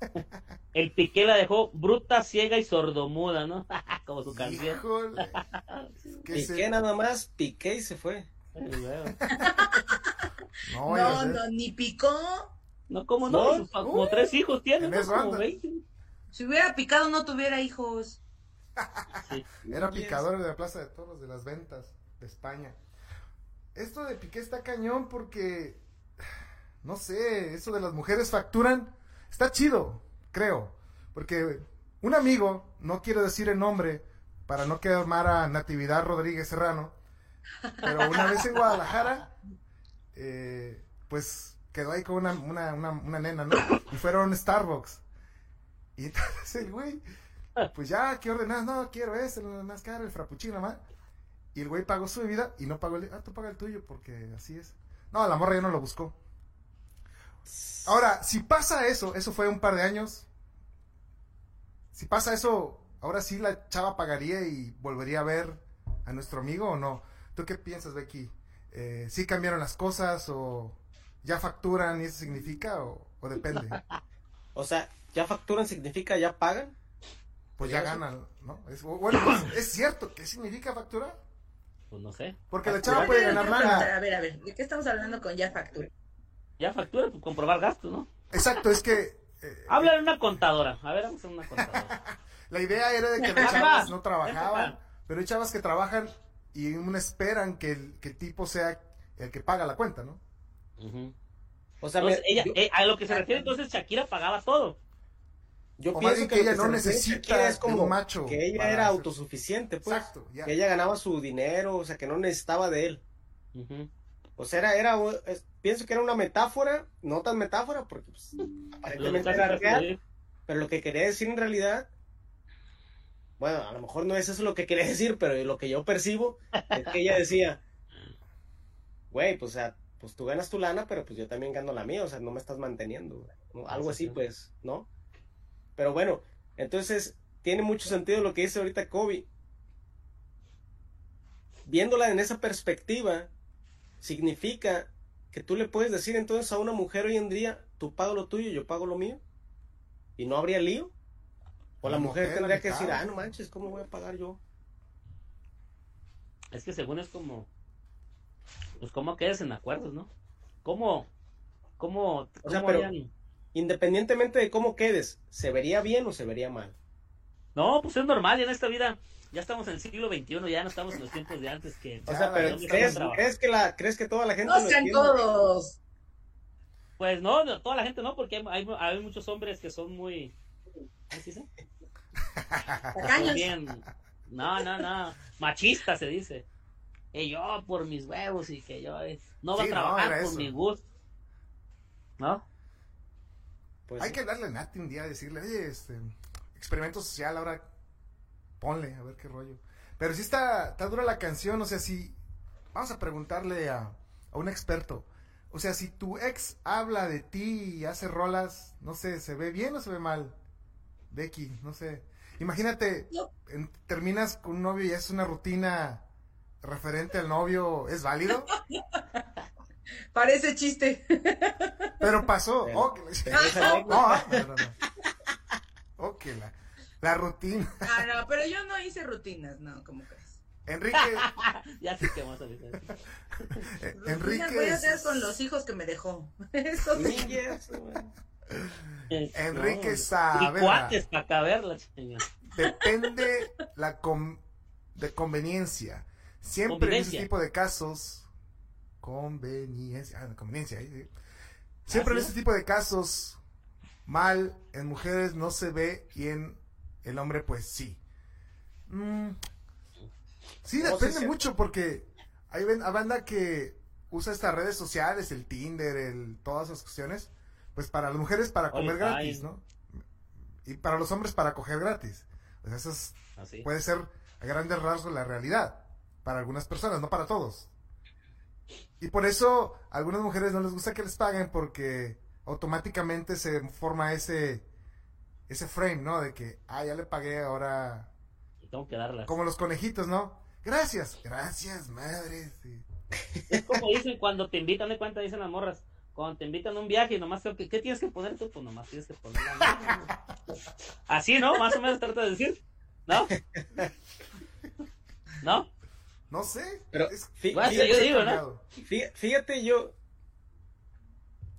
El Piqué la dejó bruta, ciega y sordomuda, ¿no? Como su canción. Híjole. que Piqué se- nada más, piqué y se fue. No, No, ni picó. No, como no, No, como uh, tres hijos tiene, Como anda. 20. Si hubiera picado, no tuviera hijos. Sí. Era picador de la Plaza de Toros de las Ventas de España. Esto de Piqué está cañón porque, no sé, eso de las mujeres facturan, está chido, creo. Porque un amigo, no quiero decir el nombre para no quemar a Natividad Rodríguez Serrano, pero una vez en Guadalajara, eh, pues quedó ahí con una, una, una, una nena, ¿no? Y fueron a Starbucks. Y entonces el güey pues ya, ¿qué ordenas? No, quiero este, el más caro, el frappuccino, más. Y el güey pagó su bebida y no pagó el... Ah, tú paga el tuyo porque así es. No, la morra ya no lo buscó. Ahora, si pasa eso, eso fue un par de años. Si pasa eso, ahora sí la chava pagaría y volvería a ver a nuestro amigo o no. ¿Tú qué piensas, Becky? Eh, ¿Sí cambiaron las cosas o ya facturan y eso significa o, o depende? O sea, ¿ya facturan significa ya pagan? Pues ya ganan, ¿no? Es, bueno, pues, ¿es cierto? ¿Qué significa facturar? Pues no sé. Porque la chava puede ganar lana. A ver, a ver, ¿de qué estamos hablando con ya factura? Ya factura, pues comprobar gastos, ¿no? Exacto, es que... eh, Habla de una contadora. A ver, vamos a una contadora. La idea era de que las chavas no trabajaban, pero hay chavas que trabajan y uno esperan que el, que el tipo sea el que paga la cuenta, ¿no? O sea, Entonces, me- ella, yo, eh, a lo que se refiere entonces Shakira pagaba todo. yo o más pienso bien que lo ella no necesita es como macho que ella era hacer- autosuficiente, pues. Exacto, ya. Que ella ganaba su dinero, o sea, que no necesitaba de él. O sea, era, era pienso que era una metáfora, no tan metáfora, porque pues, aparentemente era real, pero lo que quería decir en realidad, bueno, a lo mejor no es eso lo que quería decir, pero lo que yo percibo es que ella decía, güey, pues, o sea, pues tú ganas tu lana, pero pues yo también gano la mía, o sea, no me estás manteniendo, ¿no? algo así, pues, ¿no? Pero bueno, entonces tiene mucho sentido lo que dice ahorita Kobe. Viéndola en esa perspectiva, significa que tú le puedes decir entonces a una mujer hoy en día, tú pago lo tuyo, yo pago lo mío, y no habría lío. O la La mujer mujer, tendría que decir, ah, no manches, ¿cómo voy a pagar yo? Es que según es como. Pues cómo quedes en acuerdos, ¿no? ¿Cómo? ¿Cómo? O sea, pero- harían? Independientemente de cómo quedes, ¿se vería bien o se vería mal? No, pues es normal, ya en esta vida. Ya estamos en el siglo XXI, ya no estamos en los tiempos de antes que. O sea, pero ¿crees, trabajando. ¿crees, que la, ¿crees que toda la gente No sean todos. Pues no, no, toda la gente no, porque hay, muchos hombres que son muy. ¿Cómo se dice? Bien. No, no, no. Machista se dice. Y yo por mis huevos y que yo eh, no va Sí, a trabajar por eso. mi gusto. ¿No? Pues, Hay que darle a Nati un día decirle, oye, este, experimento social, ahora ponle, a ver qué rollo. Pero sí está, está dura la canción, o sea, si, vamos a preguntarle a, a un experto, o sea, si tu ex habla de ti y hace rolas, no sé, ¿se ve bien o se ve mal? Becky, no sé. Imagínate, No. en- terminas con un novio y es una rutina referente al novio, ¿es válido? Parece chiste. Pero pasó. Pero- Oh, que la- Pero no, no, no, no. Ok, la, la rutina. Ah, no, pero yo no hice rutinas, no, ¿cómo crees? Enrique, ya sé que vamos a decir. eh, Enrique, voy a hacer con los hijos que me dejó. Eso sí. Güey. Enrique Y Saavedra. cuates para caberla, chinga. depende la com- de conveniencia. Siempre en ese tipo de casos, conveniencia, ah, conveniencia, ahí sí. Siempre en ¿Ah, sí? ese tipo de casos, mal en mujeres no se ve y en el hombre pues sí. Mm, sí, depende mucho porque hay hay banda que usa estas redes sociales, el Tinder, el, todas esas cuestiones, pues para las mujeres para comer gratis, ¿no? Y para los hombres para coger gratis. Pues eso es- Así. puede ser a grandes rasgos la realidad. Para algunas personas, no para todos. Y por eso a algunas mujeres no les gusta que les paguen porque automáticamente se forma ese ese frame, ¿no? De que, ah, ya le pagué, ahora... Tengo que darlas. Como los conejitos, ¿no? Gracias, gracias, madre. sí. Es como dicen cuando te invitan, de cuenta, dicen las morras. Cuando te invitan a un viaje, nomás, ¿qué, qué tienes que poner tú? Pues nomás tienes que poner la. Así, ¿no? Más o menos trata de decir. ¿No? ¿No? No sé. Pero, es- Bueno, fíjate, yo digo, ¿no? fíjate, yo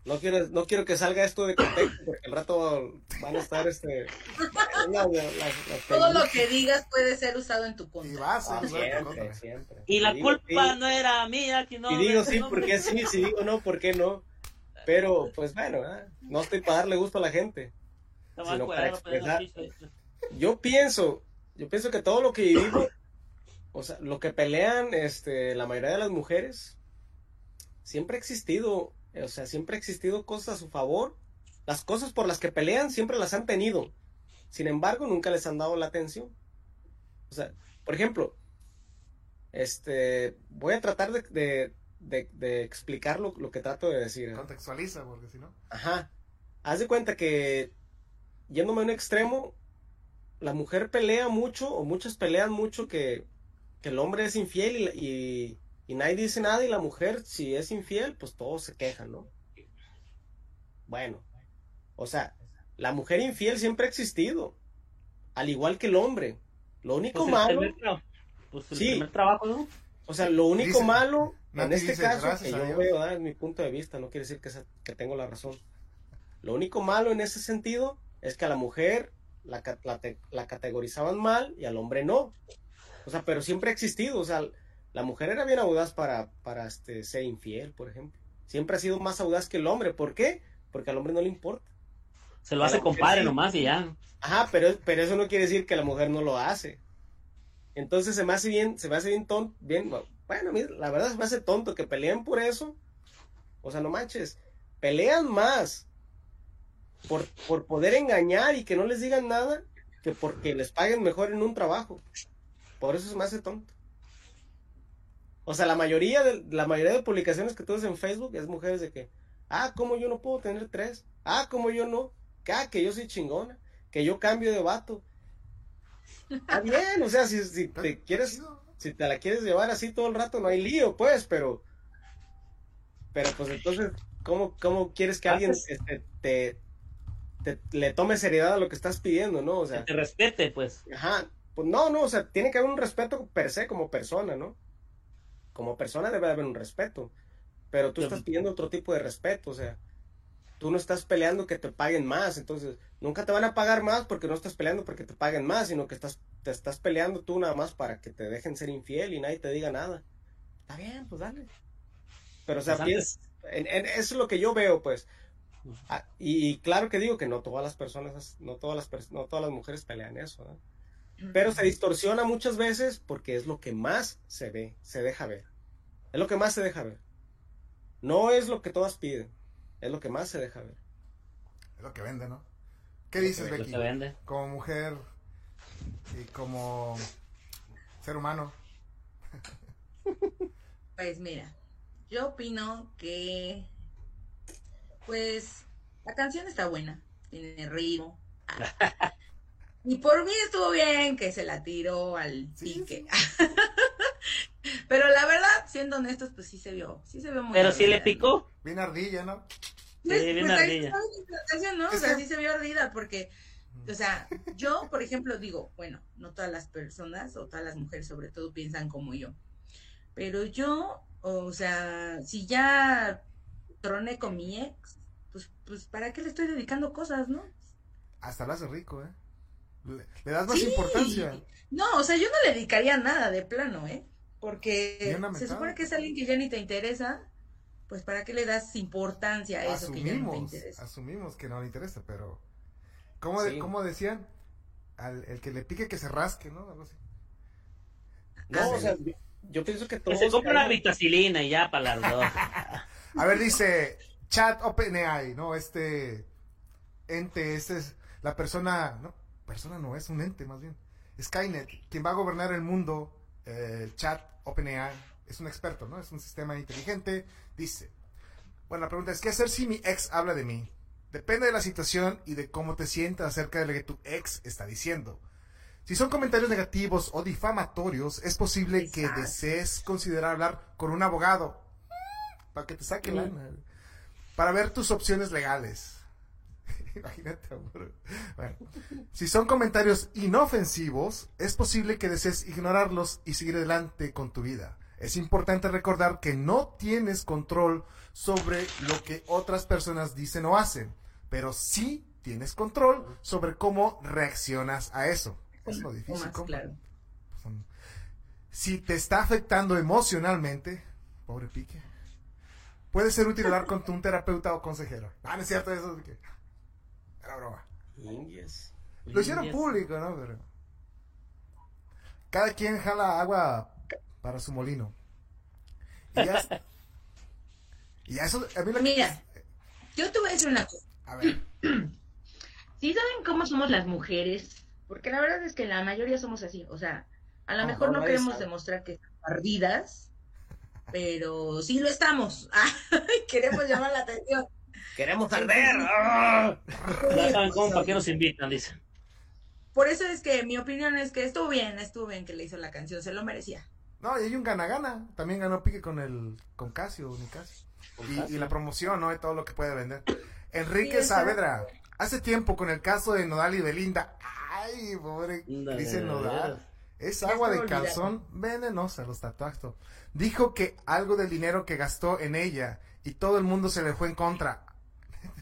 no quiero, no quiero que salga esto de contexto porque al rato van a estar este la- la- Todo lo que digas puede ser usado en tu Y contra. va a ser Ah, siempre, contra. siempre. Y la culpa sí, no era mía, que no. y digo sí, no, porque sí, si digo no, ¿por qué no? Pero, pues bueno, no estoy para darle gusto a la gente. Sino para expresar. Yo pienso, yo pienso que todo lo que vivimos, o sea, lo que pelean este, la mayoría de las mujeres, siempre ha existido, o sea, siempre ha existido cosas a su favor. Las cosas por las que pelean siempre las han tenido. Sin embargo, nunca les han dado la atención. O sea, por ejemplo, este, voy a tratar de, de, de, de explicar lo, lo, que trato de decir. ¿eh? Contextualiza, porque si no. Ajá. Haz de cuenta que, yéndome a un extremo, la mujer pelea mucho, o muchas pelean mucho que, que el hombre es infiel y, y, y, nadie dice nada, y la mujer, si es infiel, pues todos se quejan, ¿no? Bueno, o sea, la mujer infiel siempre ha existido, al igual que el hombre. Lo único Pues malo. primer pues el Sí. primer trabajo, ¿no? O sea, lo único Dice- malo, en este dice, caso, "Gracias que yo Dios". veo, es mi punto de vista, no quiere decir que, sea- que tengo la razón. Lo único malo en ese sentido es que a la mujer la, la la categorizaban mal y al hombre no. O sea, pero siempre ha existido. O sea, la mujer era bien audaz para, para este, ser infiel, por ejemplo. Siempre ha sido más audaz que el hombre. ¿Por qué? Porque al hombre no le importa. Se lo hace compadre sí. nomás y ya. Ajá, pero, pero eso no quiere decir que la mujer no lo hace. Entonces se me hace bien, se me hace bien tonto, bien, bueno, mira, la verdad se me hace tonto que peleen por eso. O sea, no manches, pelean más por, por poder engañar y que no les digan nada que porque les paguen mejor en un trabajo. Por eso se me hace tonto. O sea, la mayoría de, la mayoría de publicaciones que tú ves en Facebook es mujeres de que, ah, como yo no puedo tener tres, ah, como yo no, que, ah, que yo soy chingona, que yo cambio de vato. Está bien, o sea, si, si te quieres, si te la quieres llevar así todo el rato, no hay lío, pues, pero, pero pues entonces, ¿cómo, cómo quieres que alguien este, te, te- le tome seriedad a lo que estás pidiendo, no? O sea, Que te respete, pues. Ajá, pues no, no, o sea, tiene que haber un respeto per se como persona, ¿no? Como persona debe haber un respeto, pero tú estás pidiendo otro tipo de respeto, o sea, tú no estás peleando que te paguen más, entonces nunca te van a pagar más porque no estás peleando porque te paguen más, sino que estás, te estás peleando tú nada más para que te dejen ser infiel y nadie te diga nada. Está bien, pues dale. Pero, o sea, Pues piens- en- en- eso es lo que yo veo, pues. Ah, y, y claro que digo que no todas las personas, no todas las, no todas las mujeres pelean eso, ¿no? Pero se distorsiona muchas veces porque es lo que más se ve, se deja ver. Es lo que más se deja ver. No es lo que todas piden, es lo que más se deja ver. Es lo que vende, ¿no? ¿Qué dices, Lo Becky? que vende. Como mujer y como ser humano. Pues mira, yo opino que, pues, la canción está buena, tiene ritmo. Y por mí estuvo bien que se la tiró al Sí, pique. Pero la verdad, siendo honestos, pues sí se vio, sí se vio muy Pero si le picó. Bien ardilla, ¿no? Pues, Sí, bien pues, ahí ardilla. está la canción, ¿no? O sea, sí se vio ardida porque, o sea, yo, por ejemplo, digo, bueno, no todas las personas o todas las mujeres sobre todo piensan como yo. Pero yo, o sea, si ya troné con mi ex, pues, pues, ¿para qué le estoy dedicando cosas, no? Hasta lo hace rico, ¿eh? Le, le das más Sí. importancia. No, o sea, yo no le dedicaría nada de plano, ¿eh? Porque se supone que es alguien que ya ni te interesa, pues ¿para qué le das importancia a eso que ya no te interesa? asumimos que no le interesa, pero... ¿Cómo, de- Sí. cómo decían? Al, el que le pique que se rasque, ¿no? Algo así. No, Ah, o sí. sea, yo, pienso que Que todos se compra una vitacilina y ya para las dos. A ver, dice Chat OpenAI, ¿no? Este ente, este es la persona, no, persona no, es un ente más bien. Skynet, quien va a gobernar el mundo, eh, el Chat OpenAI, es un experto, ¿no? Es un sistema inteligente, dice. Bueno, la pregunta es, ¿qué hacer si mi ex habla de mí? Depende de la situación y de cómo te sientas acerca de lo que tu ex está diciendo. Si son comentarios negativos o difamatorios, es posible que desees considerar hablar con un abogado para que te saque lana. Para ver tus opciones legales. Imagínate, amor. Bueno, si son comentarios inofensivos, es posible que desees ignorarlos y seguir adelante con tu vida. Es importante recordar que no tienes control sobre lo que otras personas dicen o hacen, pero sí tienes control sobre cómo reaccionas a eso. Es lo difícil. más, claro. Si te está afectando emocionalmente, pobre pique, puede ser útil hablar con un terapeuta o consejero. Ah, no es cierto eso. de que- Era broma. Indias. Lo hicieron público, ¿no? Pero... Cada quien jala agua para su molino. Y ya, y ya eso, a mí la- Mira, yo te voy a decir una cosa. A ver, ¿Sí saben cómo somos las mujeres? Porque la verdad es que la mayoría somos así. O sea, a lo mejor no, queremos sabe. demostrar que estamos ardidas, pero sí lo estamos. Queremos llamar la atención. ¡Queremos arder! ¡Ah! Ya saben cómo, para qué nos invitan, dice. Por eso es que mi opinión es que estuvo bien, estuvo bien que le hizo la canción, se lo merecía. No, y hay un gana-gana. También ganó Pique con el con Casio, Nicasio. Y, y la promoción, ¿no? De todo lo que puede vender. Enrique Sí, Saavedra. Hace tiempo con el caso de Nodal y Belinda. Ay, pobre No, dice Nodal. Es agua de calzón venenosa los tatuajes. Dijo que algo del dinero que gastó en ella y todo el mundo se le fue en contra.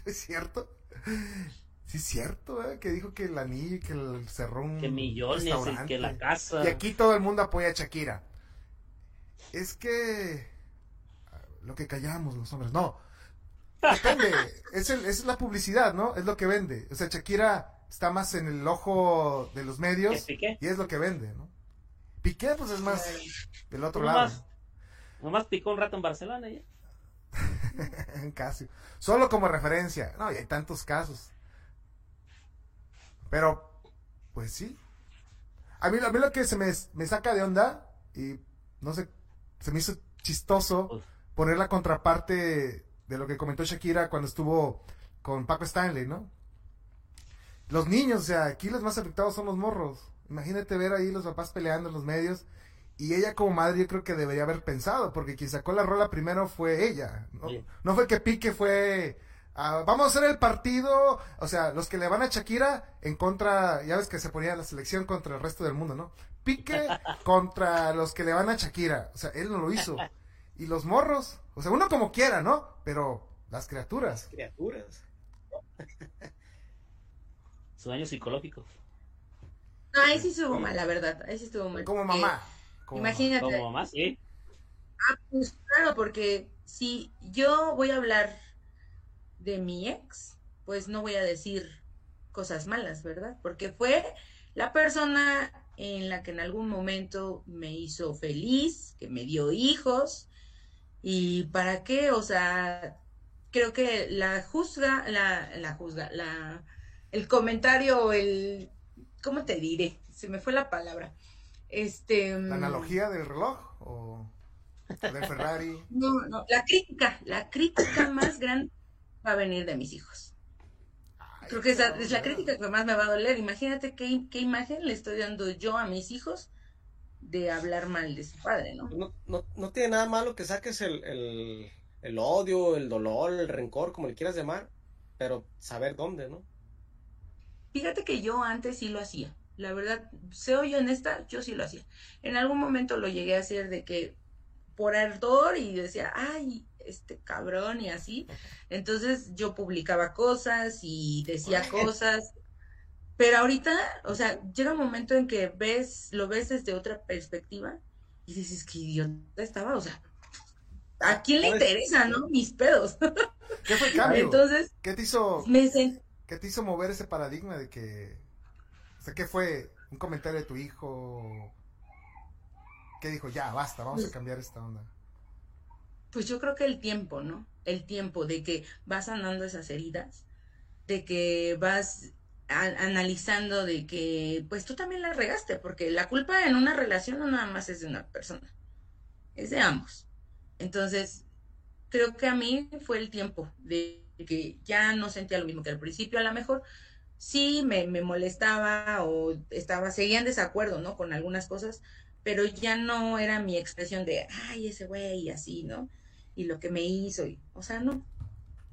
¿Es cierto? Sí, es cierto, ¿eh? Que dijo que el anillo y que el cerró un Que millones, y restaurante. que la casa. Y aquí todo el mundo apoya a Shakira. Es que lo que callamos los hombres, no. Depende, es, el- es la publicidad, ¿no? Es lo que vende. O sea, Shakira está más en el ojo de los medios y es lo que vende, ¿no? Piqué, pues es más del otro Nomás, lado. nomás picó un rato en Barcelona. ya. En Casio. Solo como referencia. No, y hay tantos casos. Pero, pues sí. A mí, a mí lo que se me, me saca de onda, y no sé, se me hizo chistoso Pues. poner la contraparte de lo que comentó Shakira cuando estuvo con Paco Stanley, ¿no? Los niños, o sea, aquí los más afectados son los morros. Imagínate ver ahí los papás peleando en los medios. Y ella como madre yo creo que debería haber pensado, porque quien sacó la rola primero fue ella. No, Sí. no fue que Pique fue... ah, vamos a hacer el partido, o sea, los que le van a Shakira en contra, ya ves que se ponía la selección contra el resto del mundo, ¿no? Pique contra los que le van a Shakira, o sea, él no lo hizo. Y los morros, o sea, uno como quiera, ¿no? Pero las criaturas. Criaturas. Su daño psicológico. No, ahí sí estuvo mal, la verdad. Ahí sí estuvo mal. Como mamá. como Imagínate. Como mamá, sí. Ah, pues claro, porque si yo voy a hablar de mi ex, pues no voy a decir cosas malas, ¿verdad? Porque fue la persona en la que en algún momento me hizo feliz, que me dio hijos, y para qué, o sea, creo que la juzga, la, la juzga, la, el comentario, el, ¿cómo te diré? Se me fue la palabra. Este, ¿La mm, analogía del reloj? ¿O del Ferrari? no, no, la crítica, la crítica más grande va a venir de mis hijos. Creo que esa es la crítica que más me va a doler. Imagínate qué, qué imagen le estoy dando yo a mis hijos de hablar mal de su padre, ¿no? No, no, no tiene nada malo que saques el, el, el odio, el dolor, el rencor, como le quieras llamar, pero saber dónde, ¿no? Fíjate que yo antes sí lo hacía. La verdad, soy honesta, yo sí lo hacía. En algún momento lo llegué a hacer de que por ardor y decía, ay, este cabrón y así. Entonces yo publicaba cosas y decía cosas. Pero ahorita, o sea, llega un momento en que ves, lo ves desde otra perspectiva y dices que idiota estaba, o sea, ¿a quién le ¿Sabes? interesa, no? Mis pedos. ¿Qué fue el cambio? Entonces, ¿Qué te hizo, me qué te hizo mover ese paradigma de que... O sea, ¿qué fue? ¿Un comentario de tu hijo? ¿Qué dijo? Ya, basta, vamos a cambiar esta onda. Pues yo creo que el tiempo, ¿no? El tiempo de que vas sanando esas heridas, de que vas analizando de que pues tú también la regaste, porque la culpa en una relación no nada más es de una persona, es de ambos. Entonces, creo que a mí fue el tiempo de que ya no sentía lo mismo que al principio, a lo mejor sí me, me molestaba o estaba, seguía en desacuerdo, ¿no? Con algunas cosas, pero ya no era mi expresión de, ay, ese güey, así, ¿no? Y lo que me hizo, o sea, no.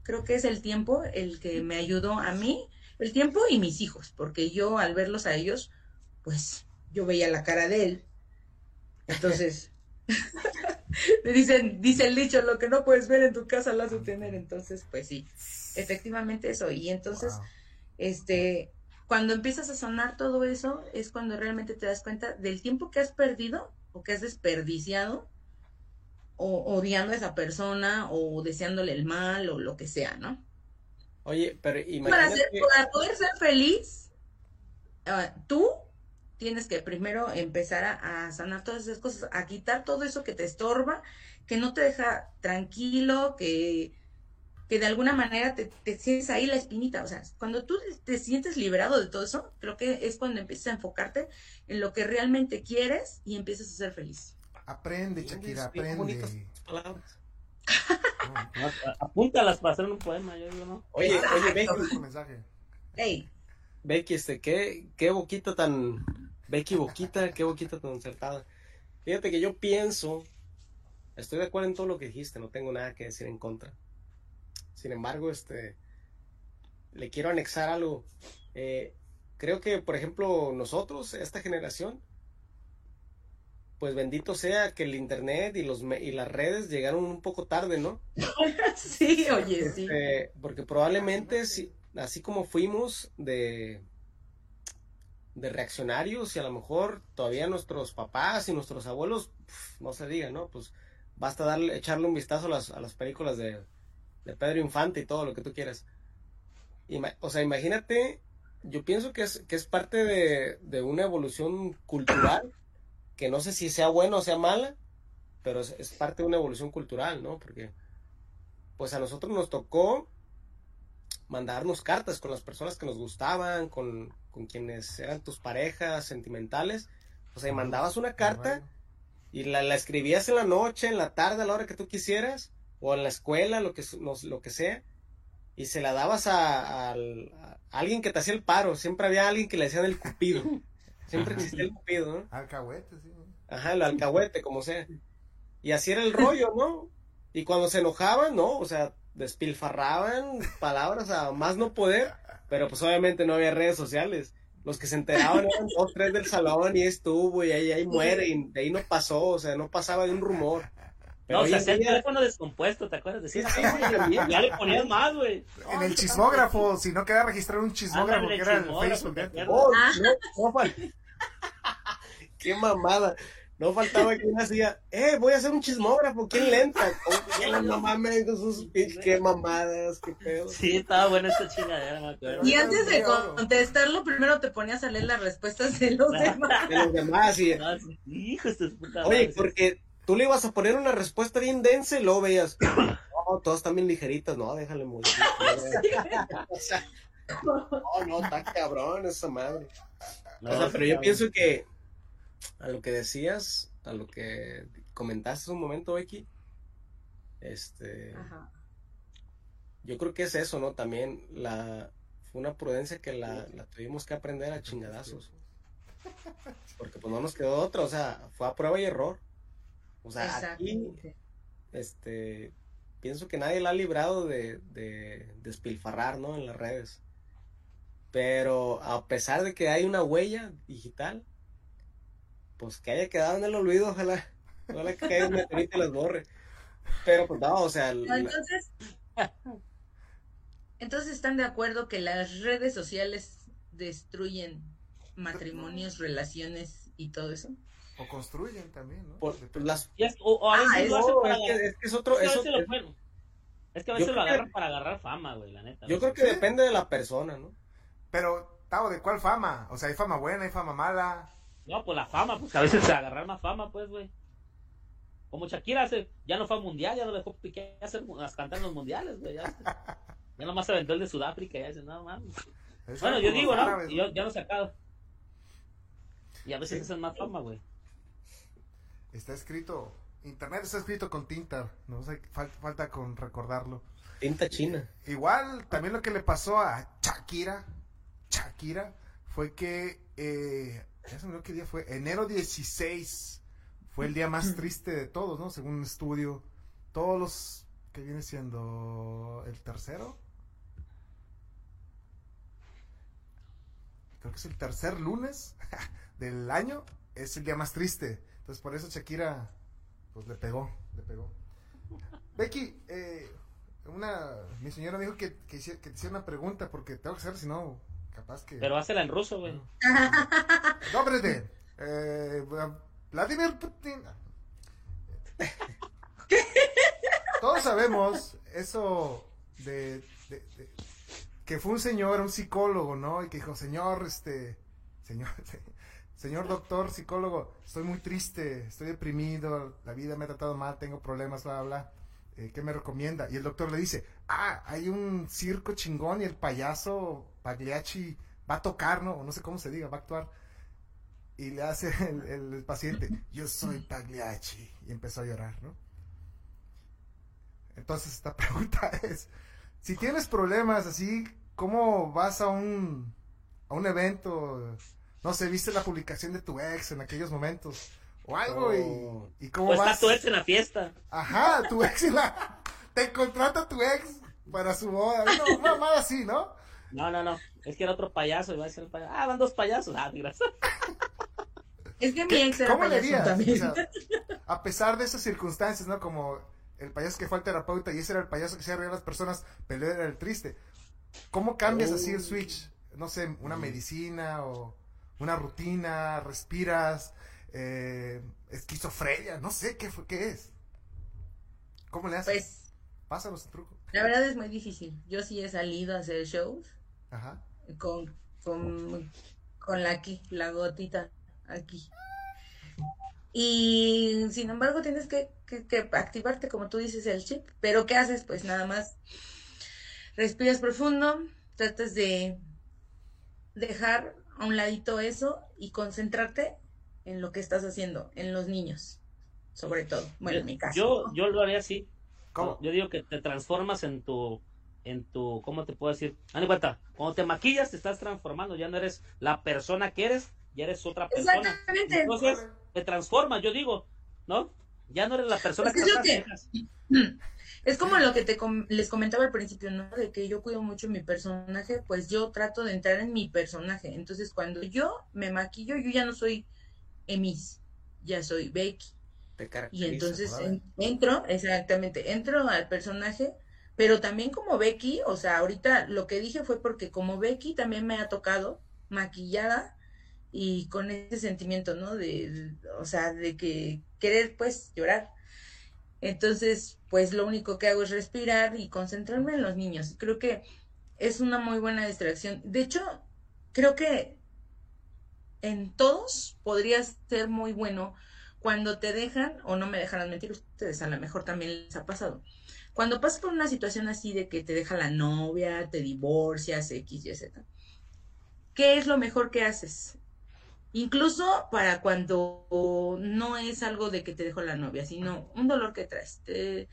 Creo que es el tiempo el que me ayudó a mí, el tiempo y mis hijos, porque yo al verlos a ellos, pues yo veía la cara de él. Entonces, me dicen, dice el dicho, lo que no puedes ver en tu casa lo has de tener. Entonces, pues sí, efectivamente eso. Y entonces. Este, cuando empiezas a sonar todo eso, es cuando realmente te das cuenta del tiempo que has perdido o que has desperdiciado, o odiando a esa persona, o deseándole el mal, o lo que sea, ¿no? Oye, pero Para, imagínate, ser- para poder ser feliz, ah, tú tienes que primero empezar a, a sanar todas esas cosas, a quitar todo eso que te estorba, que no te deja tranquilo, que que de alguna manera te, te sientes ahí la espinita. O sea, cuando tú te sientes liberado de todo eso, creo que es cuando empiezas a enfocarte en lo que realmente quieres y empiezas a ser feliz. Aprende, Shakira, aprende. palabras. A- Apúntalas para hacer un poema, yo digo, ¿no? Oye, oye. Becky, mensaje. Ey, Becky, este, qué, qué boquita tan, Becky boquita, qué boquita tan acertada. Fíjate que yo pienso, estoy de acuerdo en todo lo que dijiste, no tengo nada que decir en contra. Sin embargo, este, le quiero anexar algo. Eh, creo que, por ejemplo, nosotros, esta generación, pues bendito sea que el internet y los me- y las redes llegaron un poco tarde, ¿no? sí, oye, sí. Este, porque probablemente, si, así como fuimos de, de reaccionarios y a lo mejor todavía nuestros papás y nuestros abuelos, pf, no se diga, ¿no? Pues basta darle, echarle un vistazo a las, a las películas de, de Pedro Infante y todo lo que tú quieras. Ima- o sea, imagínate, yo pienso que es, que es parte de, de una evolución cultural, que no sé si sea buena o sea mala, pero es, es parte de una evolución cultural, ¿no? Porque pues a nosotros nos tocó mandarnos cartas con las personas que nos gustaban, con, con quienes eran tus parejas sentimentales. O sea, y mandabas una carta y la, la escribías en la noche, en la tarde, a la hora que tú quisieras, o en la escuela, lo que, lo que sea, y se la dabas a, al- a alguien que te hacía el paro. Siempre había alguien que le decían el cupido. Siempre existía el cupido, ¿no? Alcahuete, sí. Ajá, el alcahuete, como sea. Y así era el rollo, ¿no? Y cuando se enojaban, ¿no? O sea, despilfarraban palabras a más no poder, pero pues obviamente no había redes sociales. Los que se enteraban eran dos, tres del salón y ahí estuvo y ahí, ahí muere y de ahí no pasó, o sea, no pasaba de un rumor. Pero No, o sea, hacía el día- teléfono descompuesto, ¿te acuerdas? Decía, Sí, sí, ya le ponías más, güey. En el chismógrafo, si no queda registrado un chismógrafo, Ándale, que era el Facebook de ¿te antes. acuerdas? Oh, Ah. no, no fal- Qué mamada. No faltaba quien hacía, eh, voy a hacer un chismógrafo, ¿quién le entra? Oh, no mames, con sus pinches, qué mamadas, qué pedo. Sí, estaba buena esta chingadera, me acuerdo. Y antes de contestarlo, primero te ponías a leer las respuestas de los demás. De los demás, y, Ah, sí, de su puta oye, madre. porque tú le ibas a poner una respuesta bien densa y luego veías, no, todas están bien ligeritas, no, déjale morir. O sea, no, no, está cabrón esa madre. No, O sea, pero yo pienso que a lo que decías, a lo que comentaste hace un momento, Becky, este, Ajá. yo creo que es eso, ¿no? También la, fue una prudencia que la, la tuvimos que aprender a chingadazos. Porque pues no nos quedó otra, o sea, fue a prueba y error. O sea, aquí, este, pienso que nadie la ha librado de, de despilfarrar, ¿no? En las redes. Pero a pesar de que hay una huella digital, pues que haya quedado en el olvido, ojalá, ojalá que caiga un meteorito y las borre. Pero pues no, o sea, la- Entonces, entonces están de acuerdo que las redes sociales destruyen matrimonios, relaciones y todo eso. O construyen también, ¿no? por- las es- o, o a Ah, veces es- lo hacen para es que, es que es otro, es que a veces lo- es- bueno, es que a veces lo que- agarran para agarrar fama, güey, la neta. yo creo que depende de la persona, ¿no? Pero, Tavo, ¿de cuál fama? O sea, hay fama buena, hay fama mala. No, pues la fama, pues a veces se agarrar más fama, pues, güey. Como Shakira hace, ya no fue a mundial, ya no dejó Piqué hacer las cantar en los mundiales, güey. Ya, ya nomás se aventó el de Sudáfrica, ya dice, no mames. Eso Bueno, yo digo, ¿no? árabes, Y yo, ya no he sacado. Y a veces hacen más fama, güey. Está escrito, internet está escrito con tinta, no fal- falta con recordarlo. Tinta china. Igual, también lo que le pasó a Shakira, Shakira, fue que, eh, ya se me olvidó qué día fue, enero 16, fue el día más triste de todos, ¿no? Según un estudio, todos los, que viene siendo el tercero? Creo que es el tercer lunes del año, es el día más triste. Entonces por eso Shakira, pues le pegó, le pegó. Becky, eh, una, mi señora me dijo que, que, te hiciera una pregunta porque tengo que hacer, si no, capaz que... Pero házela en ruso, güey. Dóbrete. Eh, Vladimir Putin. Todos sabemos eso de, que fue un señor, un psicólogo, ¿no? Y que dijo, señor, este, señor, señor doctor, psicólogo, estoy muy triste, estoy deprimido, la vida me ha tratado mal, tengo problemas, bla, bla, bla. eh, ¿qué me recomienda? Y el doctor le dice, ah, hay un circo chingón y el payaso Pagliacci va a tocar, ¿no? O no sé cómo se diga, va a actuar. Y le hace el, el paciente, yo soy Pagliacci. Y empezó a llorar, ¿no? Entonces esta pregunta es, si tienes problemas así, ¿cómo vas a un, a un evento? No sé, viste la publicación de tu ex en aquellos momentos o algo Oh. y, y cómo Pues vas. está tu ex en la fiesta. Ajá, tu ex y la... te contrata tu ex para su boda. No, una mamada así, ¿no? No, no, no. Es que era otro payaso. Iba a ser el payaso. Ah, van dos payasos. Ah, gracias. Es que mi ex era ¿Cómo le también. O sea, a pesar de esas circunstancias, ¿no? Como el payaso que fue al terapeuta y ese era el payaso que se reía a las personas, pero era el triste. ¿Cómo cambias así el switch? No sé, una medicina o una rutina, respiras, eh, esquizofrenia, no sé qué, fue, qué es. ¿Cómo le haces? Pues, Pásanos el truco. la verdad es muy difícil. Yo sí he salido a hacer shows Ajá. con, con, con la aquí, la gotita aquí. Y sin embargo tienes que, que- que activarte, como tú dices, el chip. Pero ¿qué haces? Pues nada más respiras profundo, tratas de dejar a un ladito eso y concentrarte en lo que estás haciendo, en los niños, sobre todo. Bueno, yo, en mi caso. Yo, yo lo haría así. ¿Cómo? Yo digo que te transformas en tu, en tu, ¿cómo te puedo decir? De cuenta, cuando te maquillas te estás transformando, ya no eres la persona que eres, ya eres otra persona. Exactamente. Entonces, te transformas, yo digo, ¿no? Ya no eres la persona Pues que es lo estás. que- Es como lo que te com- les comentaba al principio, ¿no? De que yo cuido mucho mi personaje, pues yo trato de entrar en mi personaje. Entonces, cuando yo me maquillo, yo ya no soy Emis, ya soy Becky. Te Y entonces en- entro, exactamente, entro al personaje, pero también como Becky, o sea, ahorita lo que dije fue porque como Becky también me ha tocado maquillada y con ese sentimiento, ¿no? De, de- o sea, de que querer pues llorar. Entonces, pues lo único que hago es respirar y concentrarme en los niños. Creo que es una muy buena distracción. De hecho, creo que en todos podría ser muy bueno cuando te dejan, o no me dejarán mentir ustedes, a lo mejor también les ha pasado. Cuando pasas por una situación así de que te deja la novia, te divorcias, X, Y, Z, ¿qué es lo mejor que haces? Incluso para cuando no es algo de que te dejó la novia, sino un dolor que traes. Te,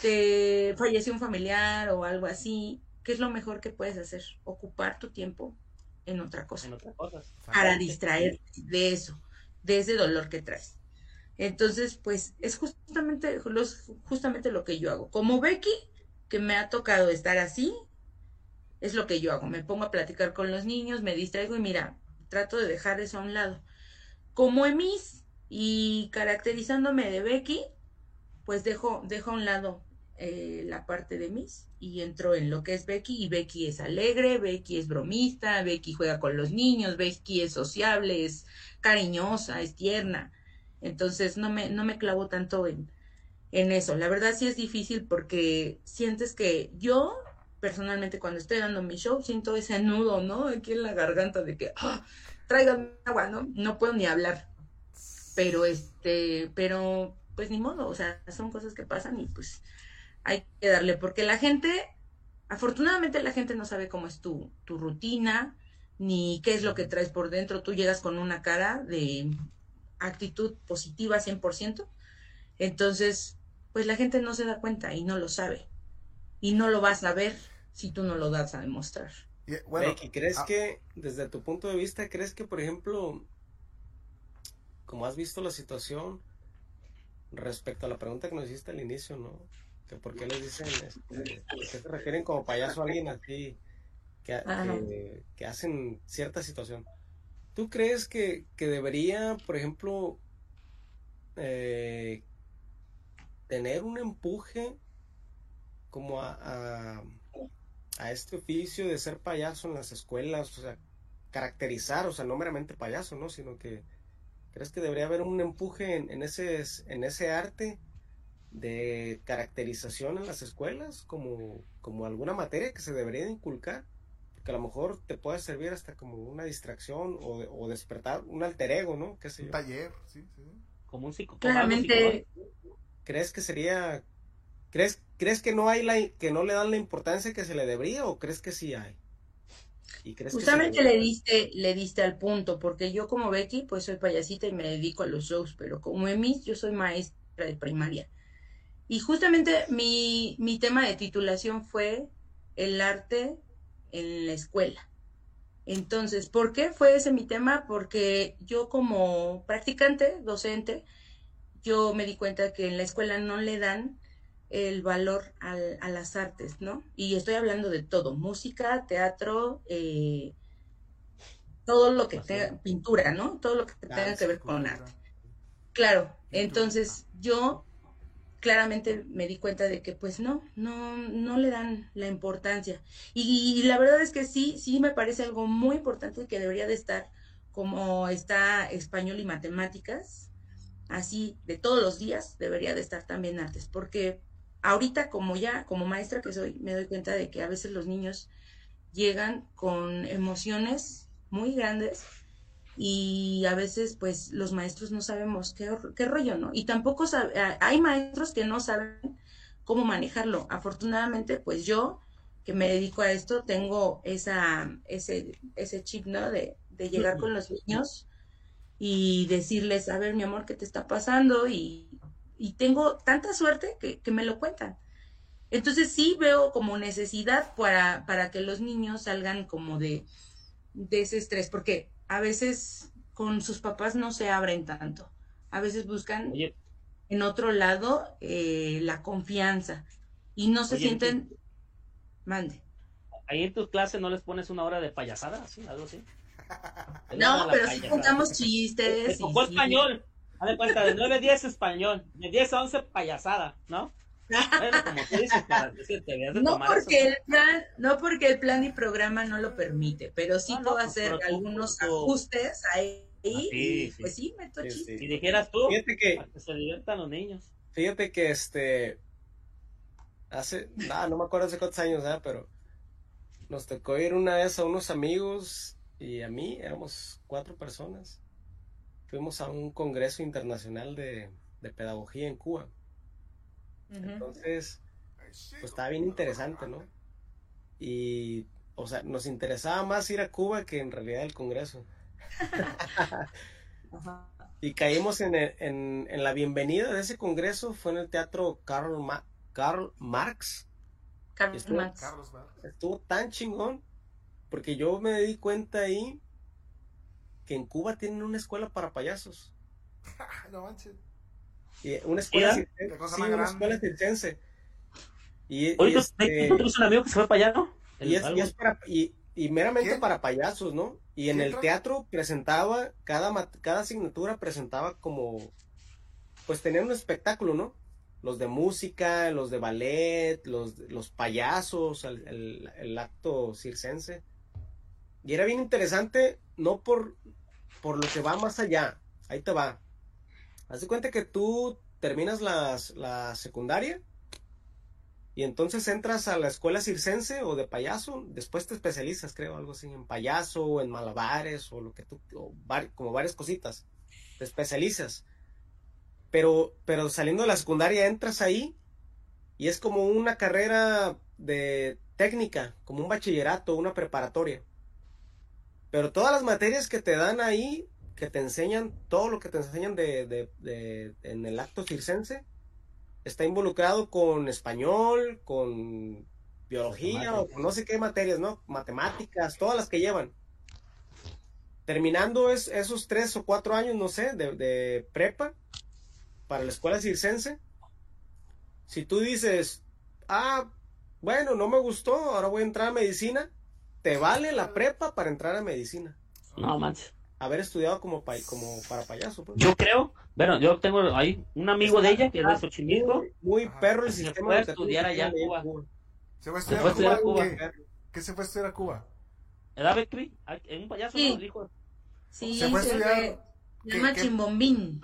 te falleció un familiar o algo así. ¿Qué es lo mejor que puedes hacer? Ocupar tu tiempo en otra cosa En otras cosas. para distraerte de eso, de ese dolor que traes. Entonces, pues es justamente, los, justamente lo que yo hago. Como Becky, que me ha tocado estar así, es lo que yo hago. Me pongo a platicar con los niños, me distraigo y mira, trato de dejar eso a un lado. Como Emis y caracterizándome de Becky, pues dejo, dejo a un lado eh, la parte de Miss y entro en lo que es Becky y Becky es alegre, Becky es bromista, Becky juega con los niños, Becky es sociable, es cariñosa, es tierna. Entonces no me, no me clavo tanto en, en eso. La verdad sí es difícil porque sientes que yo personalmente cuando estoy dando mi show siento ese nudo, ¿no? Aquí en la garganta de que, ¡ah! traigan agua, ¿no? No puedo ni hablar. Pero este, pero pues ni modo, o sea, son cosas que pasan y pues hay que darle, porque la gente, afortunadamente la gente no sabe cómo es tu, tu rutina, ni qué es lo que traes por dentro. Tú llegas con una cara de actitud positiva 100%, entonces, pues la gente no se da cuenta y no lo sabe. Y no lo vas a ver si tú no lo das a demostrar. Y, bueno, Becky, ¿crees ah, que, desde tu punto de vista, crees que, por ejemplo, como has visto la situación respecto a la pregunta que nos hiciste al inicio, ¿no? Que por qué les dicen, este, ¿por qué se refieren como payaso a alguien así que, que, que hacen cierta situación? ¿Tú crees que, que debería, por ejemplo, eh, tener un empuje como a, a, a este oficio de ser payaso en las escuelas, o sea, caracterizar, o sea, no meramente payaso, ¿no? Sino que crees que debería haber un empuje en, en ese, en ese arte de caracterización en las escuelas, como, como alguna materia que se debería de inculcar, porque a lo mejor te puede servir hasta como una distracción o, de- o despertar un alter ego, ¿no? ¿Qué sé un taller, sí, sí. Como un algo Claramente. ¿Crees que sería ¿Crees, ¿Crees que no hay la, que no le dan la importancia que se le debería o crees que sí hay? ¿Y crees Justamente que le diste, le diste al punto, porque yo como Becky, pues soy payasita y me dedico a los shows, pero como Emis, yo soy maestra de primaria. Y justamente mi, mi tema de titulación fue el arte en la escuela. Entonces, ¿por qué fue ese mi tema? Porque yo como practicante, docente, yo me di cuenta que en la escuela no le dan el valor a las artes, ¿no? Y estoy hablando de todo, música, teatro, eh, todo lo que tenga, pintura, ¿no? Todo lo que tenga que ver con arte. Claro, entonces yo claramente me di cuenta de que pues no, no, no le dan la importancia. Y, la verdad es que sí, sí me parece algo muy importante que debería de estar como está español y matemáticas, así de todos los días debería de estar también artes, porque ahorita como ya, como maestra que soy, me doy cuenta de que a veces los niños llegan con emociones muy grandes y a veces pues los maestros no sabemos qué, qué rollo, ¿no? Y tampoco hay maestros que no saben cómo manejarlo. Afortunadamente pues yo que me dedico a esto tengo esa, ese, ese chip, ¿no? De, de llegar con los niños y decirles, a ver mi amor, ¿qué te está pasando? Y y tengo tanta suerte que, me lo cuentan. Entonces sí veo como necesidad para, para que los niños salgan como de, de ese estrés, porque a veces con sus papás no se abren tanto. A veces buscan en otro lado eh, la confianza y no se sienten... Mande. Ahí en tus clases no les pones una hora de payasada, ¿sí? algo así. No, pero sí contamos chistes. ¿Con español? Haz de cuenta, de 9 a 10 español, de 10 a 11 payasada, ¿no? Bueno, como tú dices, para decirte, no porque el plan, no porque el plan y programa no lo permite, pero sí puedo pues, hacer algunos ajustes ahí. Ah, pues sí, meto sí, Si dijeras tú, fíjate que, para que se diviertan los niños. Fíjate que este hace, no me acuerdo hace cuántos años, ¿eh? pero nos tocó ir una vez a unos amigos y a mí, éramos cuatro personas fuimos a un congreso internacional de, pedagogía en Cuba. Entonces, pues estaba bien interesante, ¿no? Y, o sea, nos interesaba más ir a Cuba que en realidad el congreso. y caímos en, en, la bienvenida de ese congreso, fue en el teatro Karl, Karl Marx. Carlos Marx. Estuvo tan chingón, porque yo me di cuenta ahí que en Cuba tienen una escuela para payasos. no manches. Y una escuela, circense, sí, una escuela circense. Y, Oye, y este, un amigo que se fue para allá, ¿no? Y, es, y, es para, y, y meramente para payasos, ¿no? Y en el teatro presentaba, cada, cada asignatura presentaba como, pues tenían un espectáculo, ¿no? Los de música, los de ballet, los, los payasos, el, el, el acto circense. Y era bien interesante, no por, por lo que va más allá. Ahí te va. Haz de cuenta que tú terminas la secundaria y entonces entras a la escuela circense o de payaso. Después te especializas, creo, algo así, en payaso o en malabares o lo que tú, como varias cositas. Te especializas. Pero, pero saliendo de la secundaria entras ahí y es como una carrera de técnica, como un bachillerato, una preparatoria. Pero todas las materias que te dan ahí, que te enseñan, todo lo que te enseñan de, en el acto circense, está involucrado con español, con biología o con no sé qué materias, ¿no? Matemáticas, todas las que llevan. Terminando es, esos tres o cuatro años, no sé, de, de prepa para la escuela circense, si tú dices, ah, bueno, no me gustó, ahora voy a entrar a medicina, te vale la prepa para entrar a medicina. No manches. Haber estudiado como, como para payaso. Pues. Yo creo, bueno, yo tengo ahí un amigo de ella que es de Xochimilco. Muy, perro el sistema. Se fue a estudiar allá en Cuba. Se fue a estudiar, a Cuba. ¿Qué? se fue a estudiar a Cuba? ¿Edad Betri? ¿En un payaso? Sí. ¿no? Sí, se fue a estudiar. Se llama Chimbombín.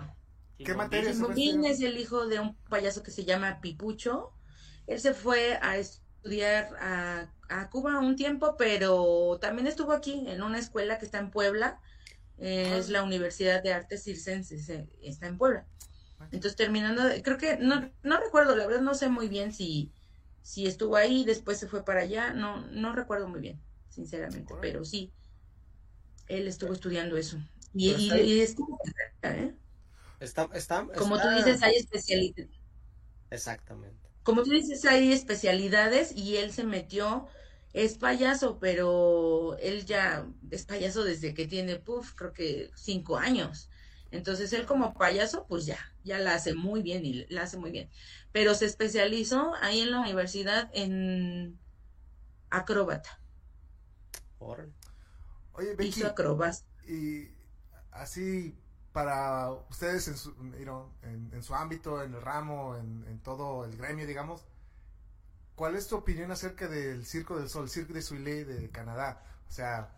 ¿Qué materia Chimbombín es el hijo de un payaso que se llama Pipucho. Él se fue a estudiar a a Cuba un tiempo, pero también estuvo aquí en una escuela que está en Puebla, es la Universidad de Artes Circenses, está en Puebla. Entonces terminando, creo que no, no recuerdo, la verdad no sé muy bien si, si estuvo ahí, después se fue para allá, no, no recuerdo muy bien, sinceramente, pero sí, él estuvo estudiando eso. Y, Pero y- está- y es como, ¿eh? Está, está, como tú dices, hay especialidades. Exactamente. Como tú dices, hay especialidades y él se metió, es payaso, pero él ya es payaso desde que tiene, puf, creo que cinco años. Entonces él como payaso, pues ya, ya la hace muy bien y la hace muy bien. Pero se especializó ahí en la universidad en acróbata. Oye, Becky, Hizo acrobacia. y así para ustedes en su, you know, en, en su ámbito, en el ramo, en, en todo el gremio, digamos, ¿cuál es tu opinión acerca del Circo del Sol, Cirque de Soleil de Canadá? O sea,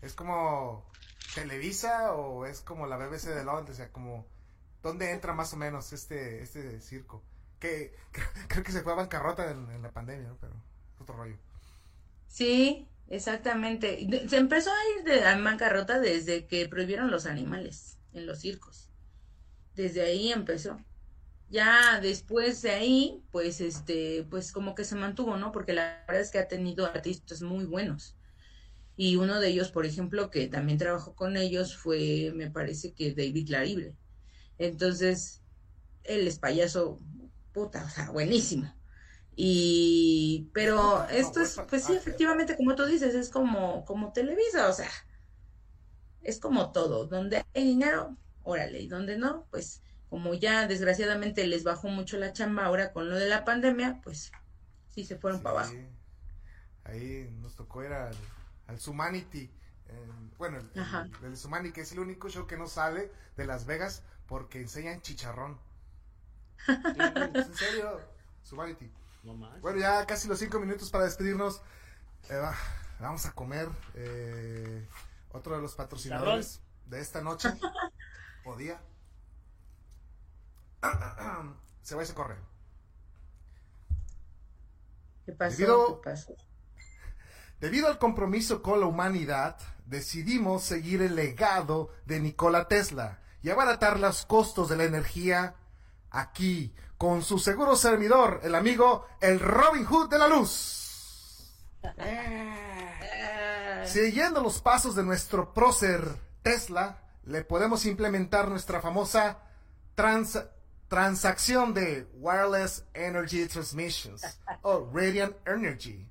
¿es como Televisa o es como la BBC de Londres? O sea, como, ¿dónde entra más o menos este, este circo? Que creo que se fue a bancarrota en, en la pandemia, ¿no? Pero es otro rollo. Sí, exactamente. Se empezó a ir de a bancarrota desde que prohibieron los animales en los circos. Desde ahí empezó. Ya después de ahí, pues este, pues como que se mantuvo, ¿no? Porque la verdad es que ha tenido artistas muy buenos. Y uno de ellos, por ejemplo, que también trabajó con ellos fue, me parece que David Larible. Entonces, él es payaso, puta, o sea, buenísimo. Y, pero esto es, pues sí, efectivamente, como tú dices, es como, como Televisa, o sea, es como todo, donde hay dinero, órale, y donde no, pues como ya desgraciadamente les bajó mucho la chamba ahora con lo de la pandemia, pues sí se fueron Sí, para abajo. Ahí nos tocó ir al, al Humanity. en- bueno, el, el, el Humanity, que es el único show que no sale de Las Vegas porque enseñan chicharrón. En serio, Humanity. No. Bueno, ya casi los cinco minutos para despedirnos. Eh, va, vamos a comer eh, otro de los patrocinadores de esta noche o día. Se va y se corre. ¿Qué pasó? Debido- ¿Qué pasó? Debido al compromiso con la humanidad, decidimos seguir el legado de Nikola Tesla y abaratar los costos de la energía aquí, con su seguro servidor, el amigo el Robin Hood de la Luz. Siguiendo los pasos de nuestro prócer Tesla, le podemos implementar nuestra famosa trans- transacción de Wireless Energy Transmissions o Radiant Energy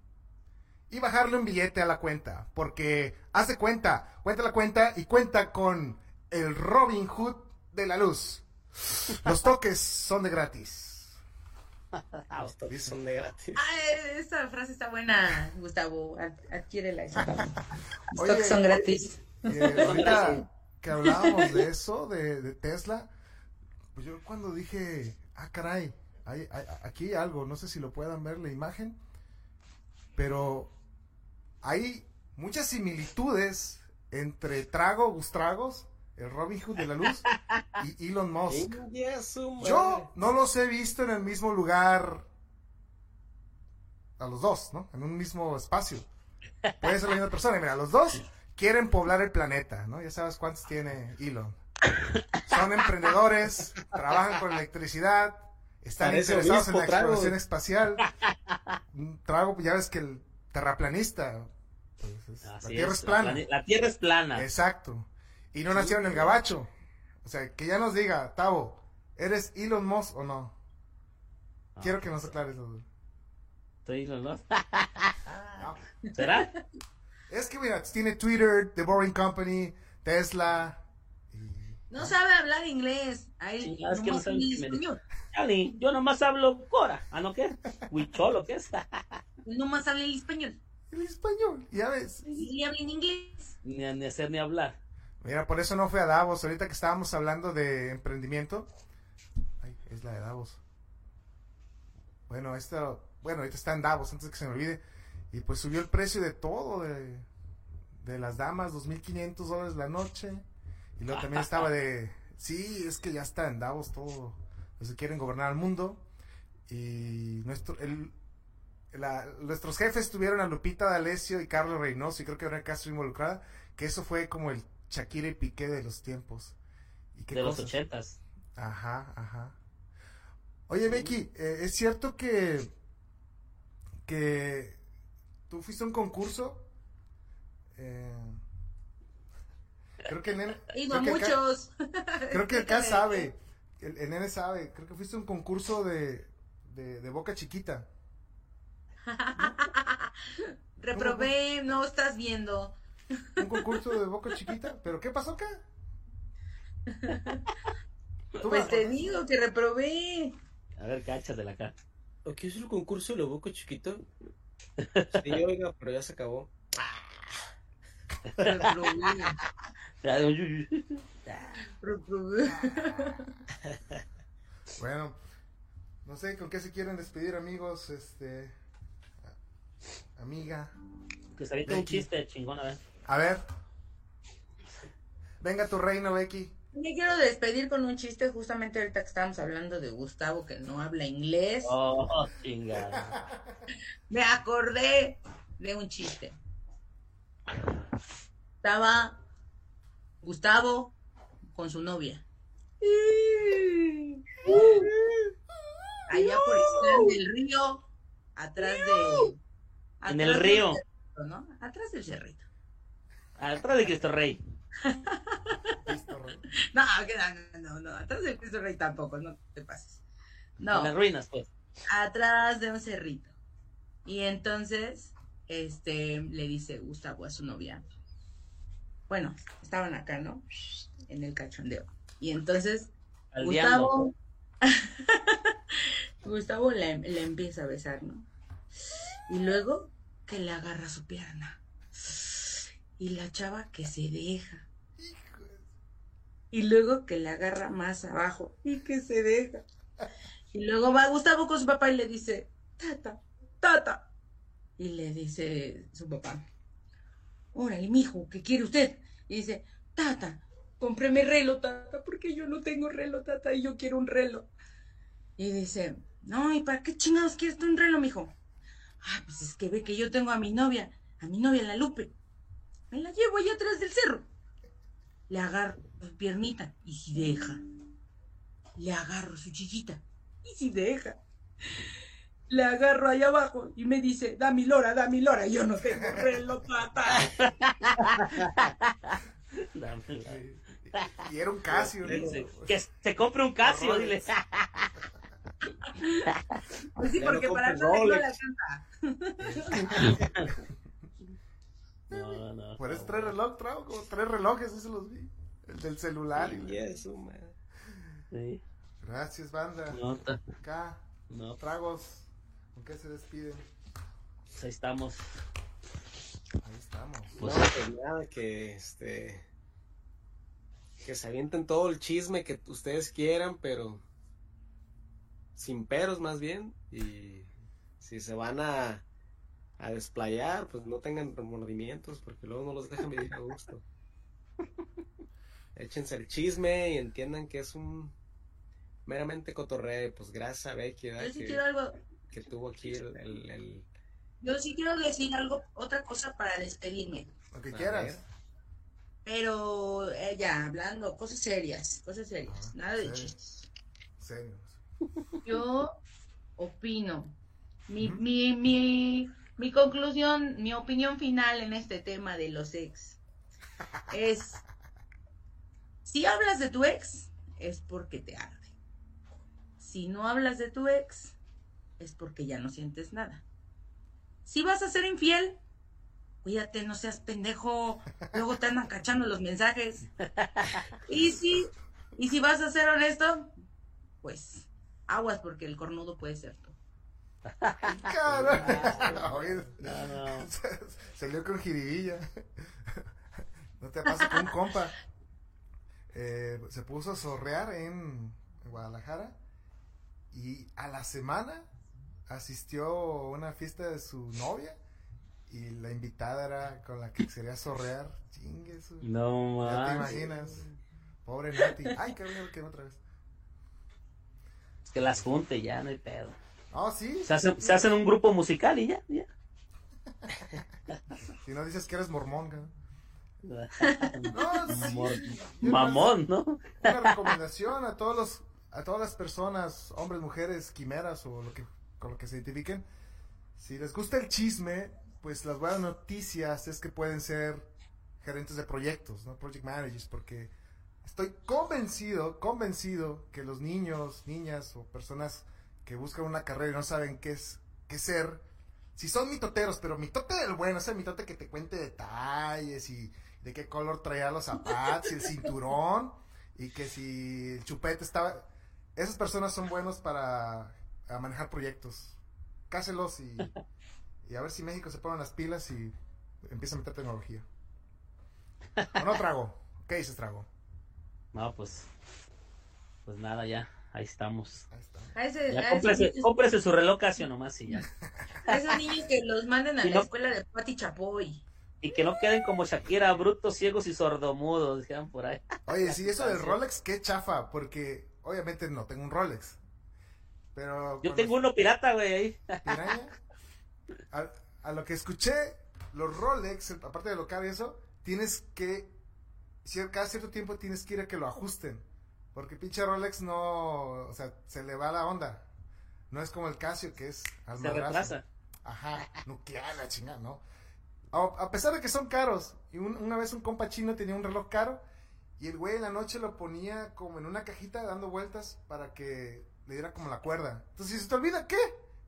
y bajarle un billete a la cuenta, porque hace cuenta, cuenta la cuenta y cuenta con el Robin Hood de la luz. Los toques son de gratis. Los toques son de gratis. Ah, esta frase está buena, Gustavo. Ad- Adquiérela. esa. Los Oye, toques son gratis. Eh, ahorita que hablábamos de eso, de, de Tesla, pues yo cuando dije, ah, caray, hay, hay- aquí hay algo, no sé si lo puedan ver la imagen, pero hay muchas similitudes entre Trago Gustragos, el Robin Hood de la Luz, y Elon Musk. Yo no los he visto en el mismo lugar a los dos, ¿no? En un mismo espacio. Puede ser la misma persona. Mira, los dos quieren poblar el planeta, ¿no? Ya sabes cuántos tiene Elon. Son emprendedores, trabajan con electricidad, están Parece interesados en la Trago. exploración espacial. Un Trago, ya ves que el terraplanista, pues, es- la Tierra es la plana. La tierra es plana. Exacto. Y no nació en el gabacho. O sea, que ya nos diga, Tavo, ¿eres Elon Musk o no? Quiero que nos aclares eso. Estoy, ¿no? No. ¿Será? Es que, mira, tiene Twitter, The Boring Company, Tesla. y- No sabe hablar inglés. Ahí Sí, es que no sabe me español. Chale, yo nomás hablo Cora. ¿Ah, no qué? Huicholo, ¿qué es? Nomás habla el español. El español, ya ves. Y habla en inglés. ni, ni hacer ni hablar. Mira, por eso no fue a Davos. Ahorita que estábamos hablando de emprendimiento. Ay, es la de Davos. Bueno, esta, bueno, ahorita está en Davos, antes de que se me olvide. Y pues subió el precio de todo, de, de las damas, 2.500 dólares la noche. Y luego también estaba de, sí, es que ya está en Davos todo, pues quieren gobernar el mundo. Y nuestro, el, la- nuestros jefes tuvieron a Lupita D'Alessio y Carlos Reynoso, y creo que Verónica Castro involucrada, que eso fue como el Shakira y Piqué de los tiempos. ¿Y qué De los ochentas. Ajá, ajá. Oye, Becky, eh, ¿es cierto que, que tú fuiste a un concurso? Eh, creo que el nene... He ido a creo que acá- muchos. creo que acá sabe. El, el nene sabe. Creo que fuiste a un concurso de, de, de boca chiquita. Reprobé, no estás viendo. Un concurso de boca chiquita. ¿Pero qué pasó acá? Pues te digo que reprobé. A ver, cáchatela acá. ¿O qué es el concurso de lo boco chiquito? Sí, oiga, pero ya se acabó. Reprobé. Bueno, no sé con qué se quieren despedir, amigos. Este. Amiga. Que se aviente un chiste chingón, a ver. A ver. Venga tu reino, Becky. Me quiero despedir con un chiste justamente ahorita que estábamos hablando de Gustavo que no habla inglés. Oh, chingada. Me acordé de un chiste. Estaba Gustavo con su novia. Allá por el del río, atrás de... En atrás el del río. cerrito, ¿no? Atrás del cerrito. Atrás de Cristo Rey. Listo, Rey. No, que no, no, no, no, atrás del Cristo Rey tampoco, no te pases. No. En las ruinas, pues. atrás de un cerrito. Y entonces, este, le dice Gustavo a su novia. Bueno, estaban acá, ¿no? En el cachondeo. Y entonces, Aldeando. Gustavo, Gustavo le, le empieza a besar, ¿no? Y luego que le agarra su pierna. Y la chava que se deja. Y luego que le agarra más abajo y que se deja. Y luego va Gustavo con su papá y le dice, tata, tata. Y le dice su papá, órale, mijo, ¿qué quiere usted? Y dice, tata, cómpreme reloj, tata, porque yo no tengo reloj, tata, y yo quiero un reloj. Y dice, no, ¿y para qué chingados quieres tú un reloj, mijo? Ah, pues es que ve que yo tengo a mi novia, a mi novia la Lupe. Me la llevo allá atrás del cerro. Le agarro su piernita y si deja. Le agarro su chichita y si deja. Le agarro ahí abajo y me dice, da mi lora, da mi lora. Yo no tengo reloj, la- Y era un Casio. ¿no? Que se compre un Casio, dile. Pues sí, porque para no tengo la Rolex. No, no. Por eso tres relojes, traigo como tres relojes, eso los vi. El del celular. y- Y eso, man. Sí. Gracias, banda. No, Acá, no, tragos. ¿Con qué se despiden? pues ahí estamos. Ahí estamos. No, pues nada, que este. Que se avienten todo el chisme que ustedes quieran, pero. Sin peros, más bien. Y si se van a. A desplayar, pues no tengan remordimientos, porque luego no los dejan vivir a gusto. Échense el chisme y entiendan que es un. Meramente cotorreo. Pues gracias a Becky, ¿verdad? Yo sí que, quiero algo, que tuvo aquí el- el- el, yo sí quiero decir algo, otra cosa para despedirme. Lo que A quieras. ver. Pero eh, ya, hablando, cosas serias, cosas serias, nada de chistes. Serio. Yo opino. Mi, mi, mi, mi conclusión, mi opinión final en este tema de los ex es, si hablas de tu ex, es porque te arde. Si no hablas de tu ex, es porque ya no sientes nada. Si vas a ser infiel, cuídate, no seas pendejo. Luego te andan cachando los mensajes. Y si, y si vas a ser honesto, pues aguas porque el cornudo puede ser. No, no. Salió con jiribilla. No te pasa con un compa. Eh, se puso a zorrear en Guadalajara. Y a la semana asistió a una fiesta de su novia. Y la invitada era con la que quería zorrear. Chingue su. No Ya te imaginas. Pobre Nati. Ay, cabrón, que otra vez. Que las junte ya, no hay pedo. Oh, sí. Se hacen, se hacen un grupo musical y ya, ya. Si no dices que eres mormón. No, sí. Yo Mamón, ¿no? Una recomendación a todos los, a todas las personas, hombres, mujeres, quimeras o lo que, con lo que se identifiquen. Si les gusta el chisme, pues las buenas noticias es que pueden ser gerentes de proyectos, ¿no? Project managers, porque estoy convencido, convencido que los niños, niñas o personas que buscan una carrera y no saben qué es, qué ser, si son mitoteros, pero mitote del bueno, ese mitote que te cuente detalles y de qué color traía los zapatos y el cinturón y que si el chupete estaba... Esas personas son buenos para manejar proyectos. Cáselos y, y a ver si México se pone las pilas y empieza a meter tecnología. ¿O no trago? ¿Qué dices trago? No, pues. Pues nada, ya. Ahí estamos. Ahí está. A, ese, Ya a esos cómprese, niños- cómprese su reloj Casio nomás y ya. a esos niños que los manden a la no- escuela de Pati Chapoy. Y que no queden como Shakira, brutos, ciegos y sordomudos, dijeron por ahí. Oye, sí, eso del Rolex, qué chafa, porque obviamente no tengo un Rolex. Pero Yo tengo uno pirata, güey, ahí. Piraña, a, a lo que escuché, los Rolex, aparte de lo caro y eso, tienes que, cada cierto tiempo tienes que ir a que lo ajusten. Porque pinche Rolex no, o sea, se le va la onda. No es como el Casio, que es al Se retrasa. Ajá, nuclear, la chingada, ¿no? A, a pesar de que son caros, y un- una vez un compa chino tenía un reloj caro, y el güey en la noche lo ponía como en una cajita dando vueltas para que le diera como la cuerda. Entonces, si se te olvida, ¿qué?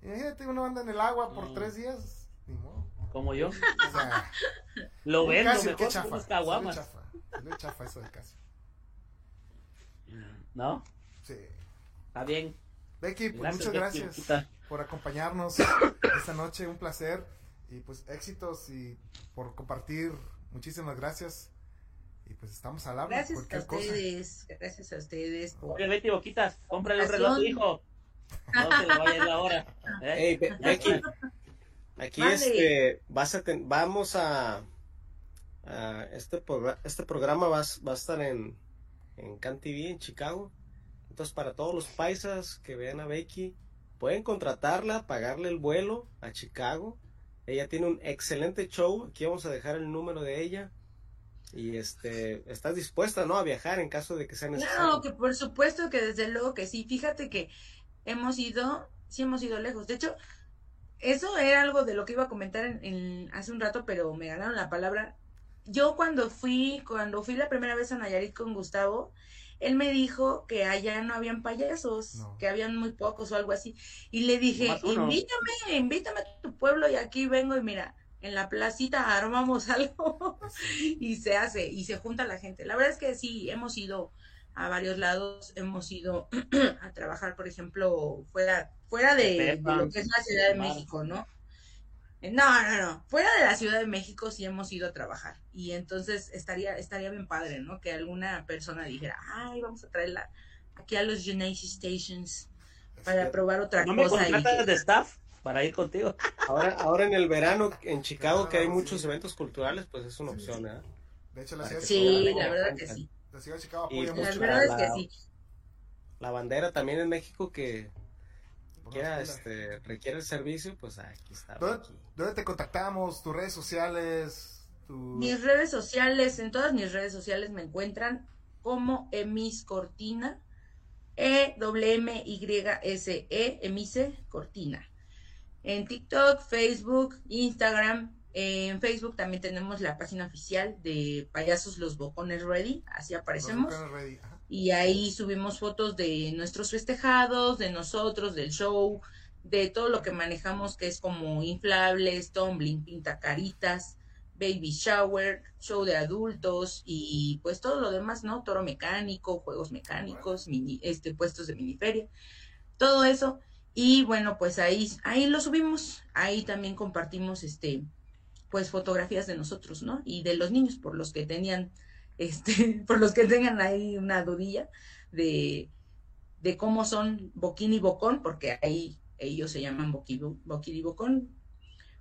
Imagínate, uno anda en el agua por Mm. tres días, ni modo. Como yo. O sea, Lo vendo Casio, mejor chafa. chafa, chafa eso del Casio. ¿No? Sí. Está bien. Becky, pues Gracias, muchas gracias por acompañarnos esta noche, un placer y pues éxitos y por compartir, muchísimas gracias y pues estamos al habla, Gracias a cosa. ustedes. Gracias a ustedes por Oye, Betty Boquitas, cómprale un reloj a tu hijo. No se le vaya a ir la hora. ¿eh? Hey, Be- Becky, aquí este, vas a ten- vamos a, a este, progra- este programa va, a- va a estar en, en Can TV en Chicago. Entonces, para todos los paisas que vean a Becky, pueden contratarla, pagarle el vuelo a Chicago. Ella tiene un excelente show. Aquí vamos a dejar el número de ella. Y este, estás dispuesta, ¿no? A viajar en caso de que sea necesario. Claro, que por supuesto que desde luego que sí. Fíjate que hemos ido, sí hemos ido lejos. De hecho, eso era algo de lo que iba a comentar en, en- hace un rato, pero me ganaron la palabra. Yo cuando fui, cuando fui la primera vez a Nayarit con Gustavo, él me dijo que allá no habían payasos, No. que habían muy pocos o algo así. Y le dije, invítame, invítame a tu pueblo y aquí vengo y mira, en la placita armamos algo y se hace y se junta la gente. La verdad es que sí, hemos ido a varios lados, hemos ido a trabajar, por ejemplo, fuera, fuera de, de lo que es la Ciudad de. México, ¿no? Eh, No, no, no, fuera de la Ciudad de México sí hemos ido a trabajar y entonces estaría, estaría bien padre, ¿no? Que alguna persona dijera, ay, vamos a traerla aquí a los United Stations para probar otra ¿No me cosa. y contratas que- de staff para ir contigo? Ahora, ahora en el verano en Chicago que hay muchos eventos culturales, pues es una Sí, opción. ¿eh? De hecho, la ciudad, Sí, Ahora, la ¿cómo verdad que sí. la ciudad de Chicago Y, apoya pues, La mucho. verdad es la- que sí. La bandera también en México que quiera, este, requiere el servicio, pues aquí está. ¿Dónde, te contactamos? ¿Tus redes sociales? Tu... Mis redes sociales, en todas mis redes sociales me encuentran como Emis Cortina, E W M Y S E Emise Cortina. En TikTok, Facebook, Instagram, en Facebook también tenemos la página oficial de Payasos los Bocones Ready, así Los aparecemos. Bucanes Ready, ajá. Y ahí subimos fotos de nuestros festejados, de nosotros, del show, de todo lo que manejamos que es como inflables, tumbling, pintacaritas, baby shower, show de adultos y pues todo lo demás, ¿no? Toro mecánico, juegos mecánicos, mini, este, puestos de miniferia, todo eso. Y bueno, pues ahí, ahí lo subimos, ahí también compartimos este, pues fotografías de nosotros, ¿no? Y de los niños, por los que tenían, este, por los que tengan ahí una dudilla de, de cómo son Boquín y Bocón, porque ahí ellos se llaman Boquín, Boquín y Bocón.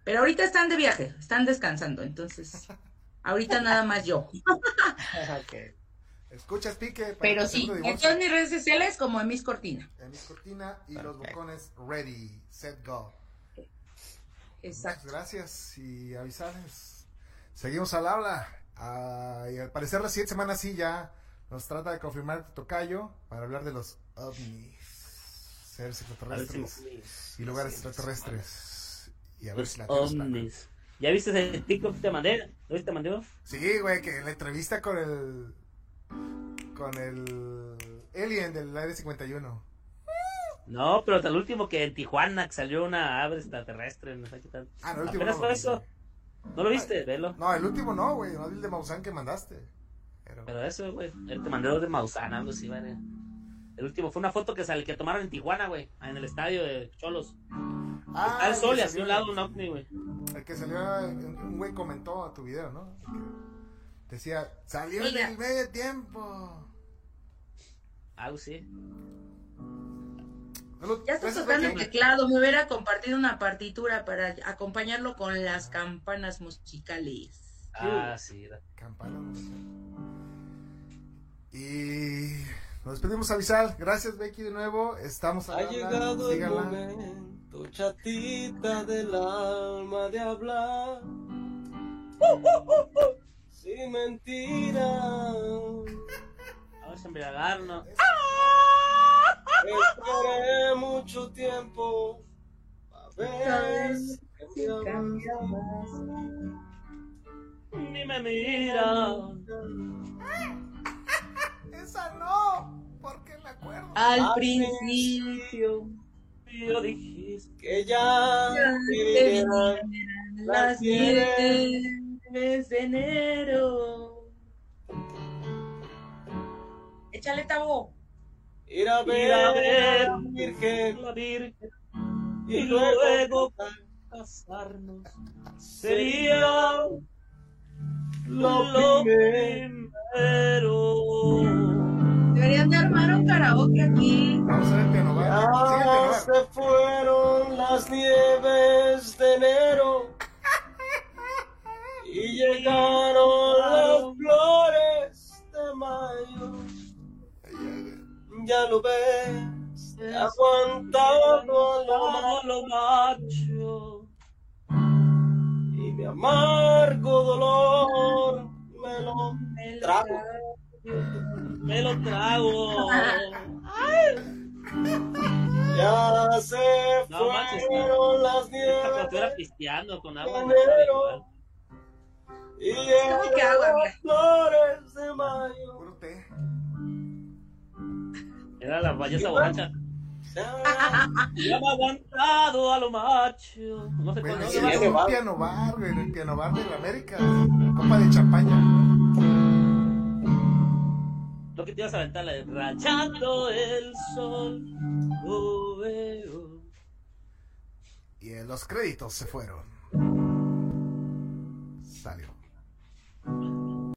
Pero ahorita están de viaje, están descansando, entonces, ahorita nada más yo. Ok. Escuchas pique. para Pero sí, en todas mis redes sociales como Emis Cortina. Emis Cortina y los bocones ready, set, go. Exacto. Muchas gracias y avisarles. Seguimos al habla Ah, y al parecer la siguiente semana sí ya nos trata de confirmar Tocayo para hablar de los ovnis, seres extraterrestres y lugares extraterrestres. Y a ver si la. Ovnis. ¿Ya viste el TikTok que te mandé? ¿Lo viste, te mandé? Sí, güey, que la entrevista con el. con el. Alien del Aire 51. No, pero hasta el último que en Tijuana que salió una ave extraterrestre, no sé qué tal. Ah, no, el último Apenas no, fue güey. ¿No lo viste? Velo. No, el último no, güey, no el de Maussan que mandaste. Pero, Pero eso, güey. Él te mandé los de Maussan, algo así, güey. El último fue una foto que sale, que tomaron en Tijuana, güey. En el estadio de Cholos. Ah, Está el sol y hacia salió- un lado un ovni, güey. El que salió, un güey comentó a tu video, ¿no? Decía, salió en el medio tiempo. Algo sí. Salud. Ya está Gracias, tocando el teclado. Me hubiera compartido una partitura para acompañarlo con las campanas musicales. Ah, sí. da- Campana, no sé. Y nos despedimos a Visal. Gracias, Becky, de nuevo. Estamos Ha al habla. llegado el Síganla. momento, chatita del alma de hablar. Sin mentira. Vamos a embriagarnos. Esperé mucho tiempo. A ver si cambiamos. Ni me mira. Esa no, porque me acuerdo. Al Al principio Yo dijiste. Que ya te vinieran vinieran las nieves de enero. Échale tabo. Ir a ver Ir a a ver la Virgen la Virgen. y Y luego luego casarnos. Sería lo lo primero. Deberían de armar un karaoke aquí. Ya se fueron las nieves de enero y llegaron las flores de mayo. Ya lo ves, aguantado Todo lo macho. y mi amargo dolor me lo trago. Me lo trago. Ya se No fueron las nieves pisteando con agua. enero. y ¿Cómo que agua, llegaron las flores de mayo. Era la valleza borracha. Ya me ha aguantado a lo macho. No sé cuándo. me sí, en un va. piano bar, güey, en el piano bar de la América. Copa de champaña. Lo que te ibas a aventar, la de rayando el sol. Lo veo. Y eh, los créditos se fueron. Salió.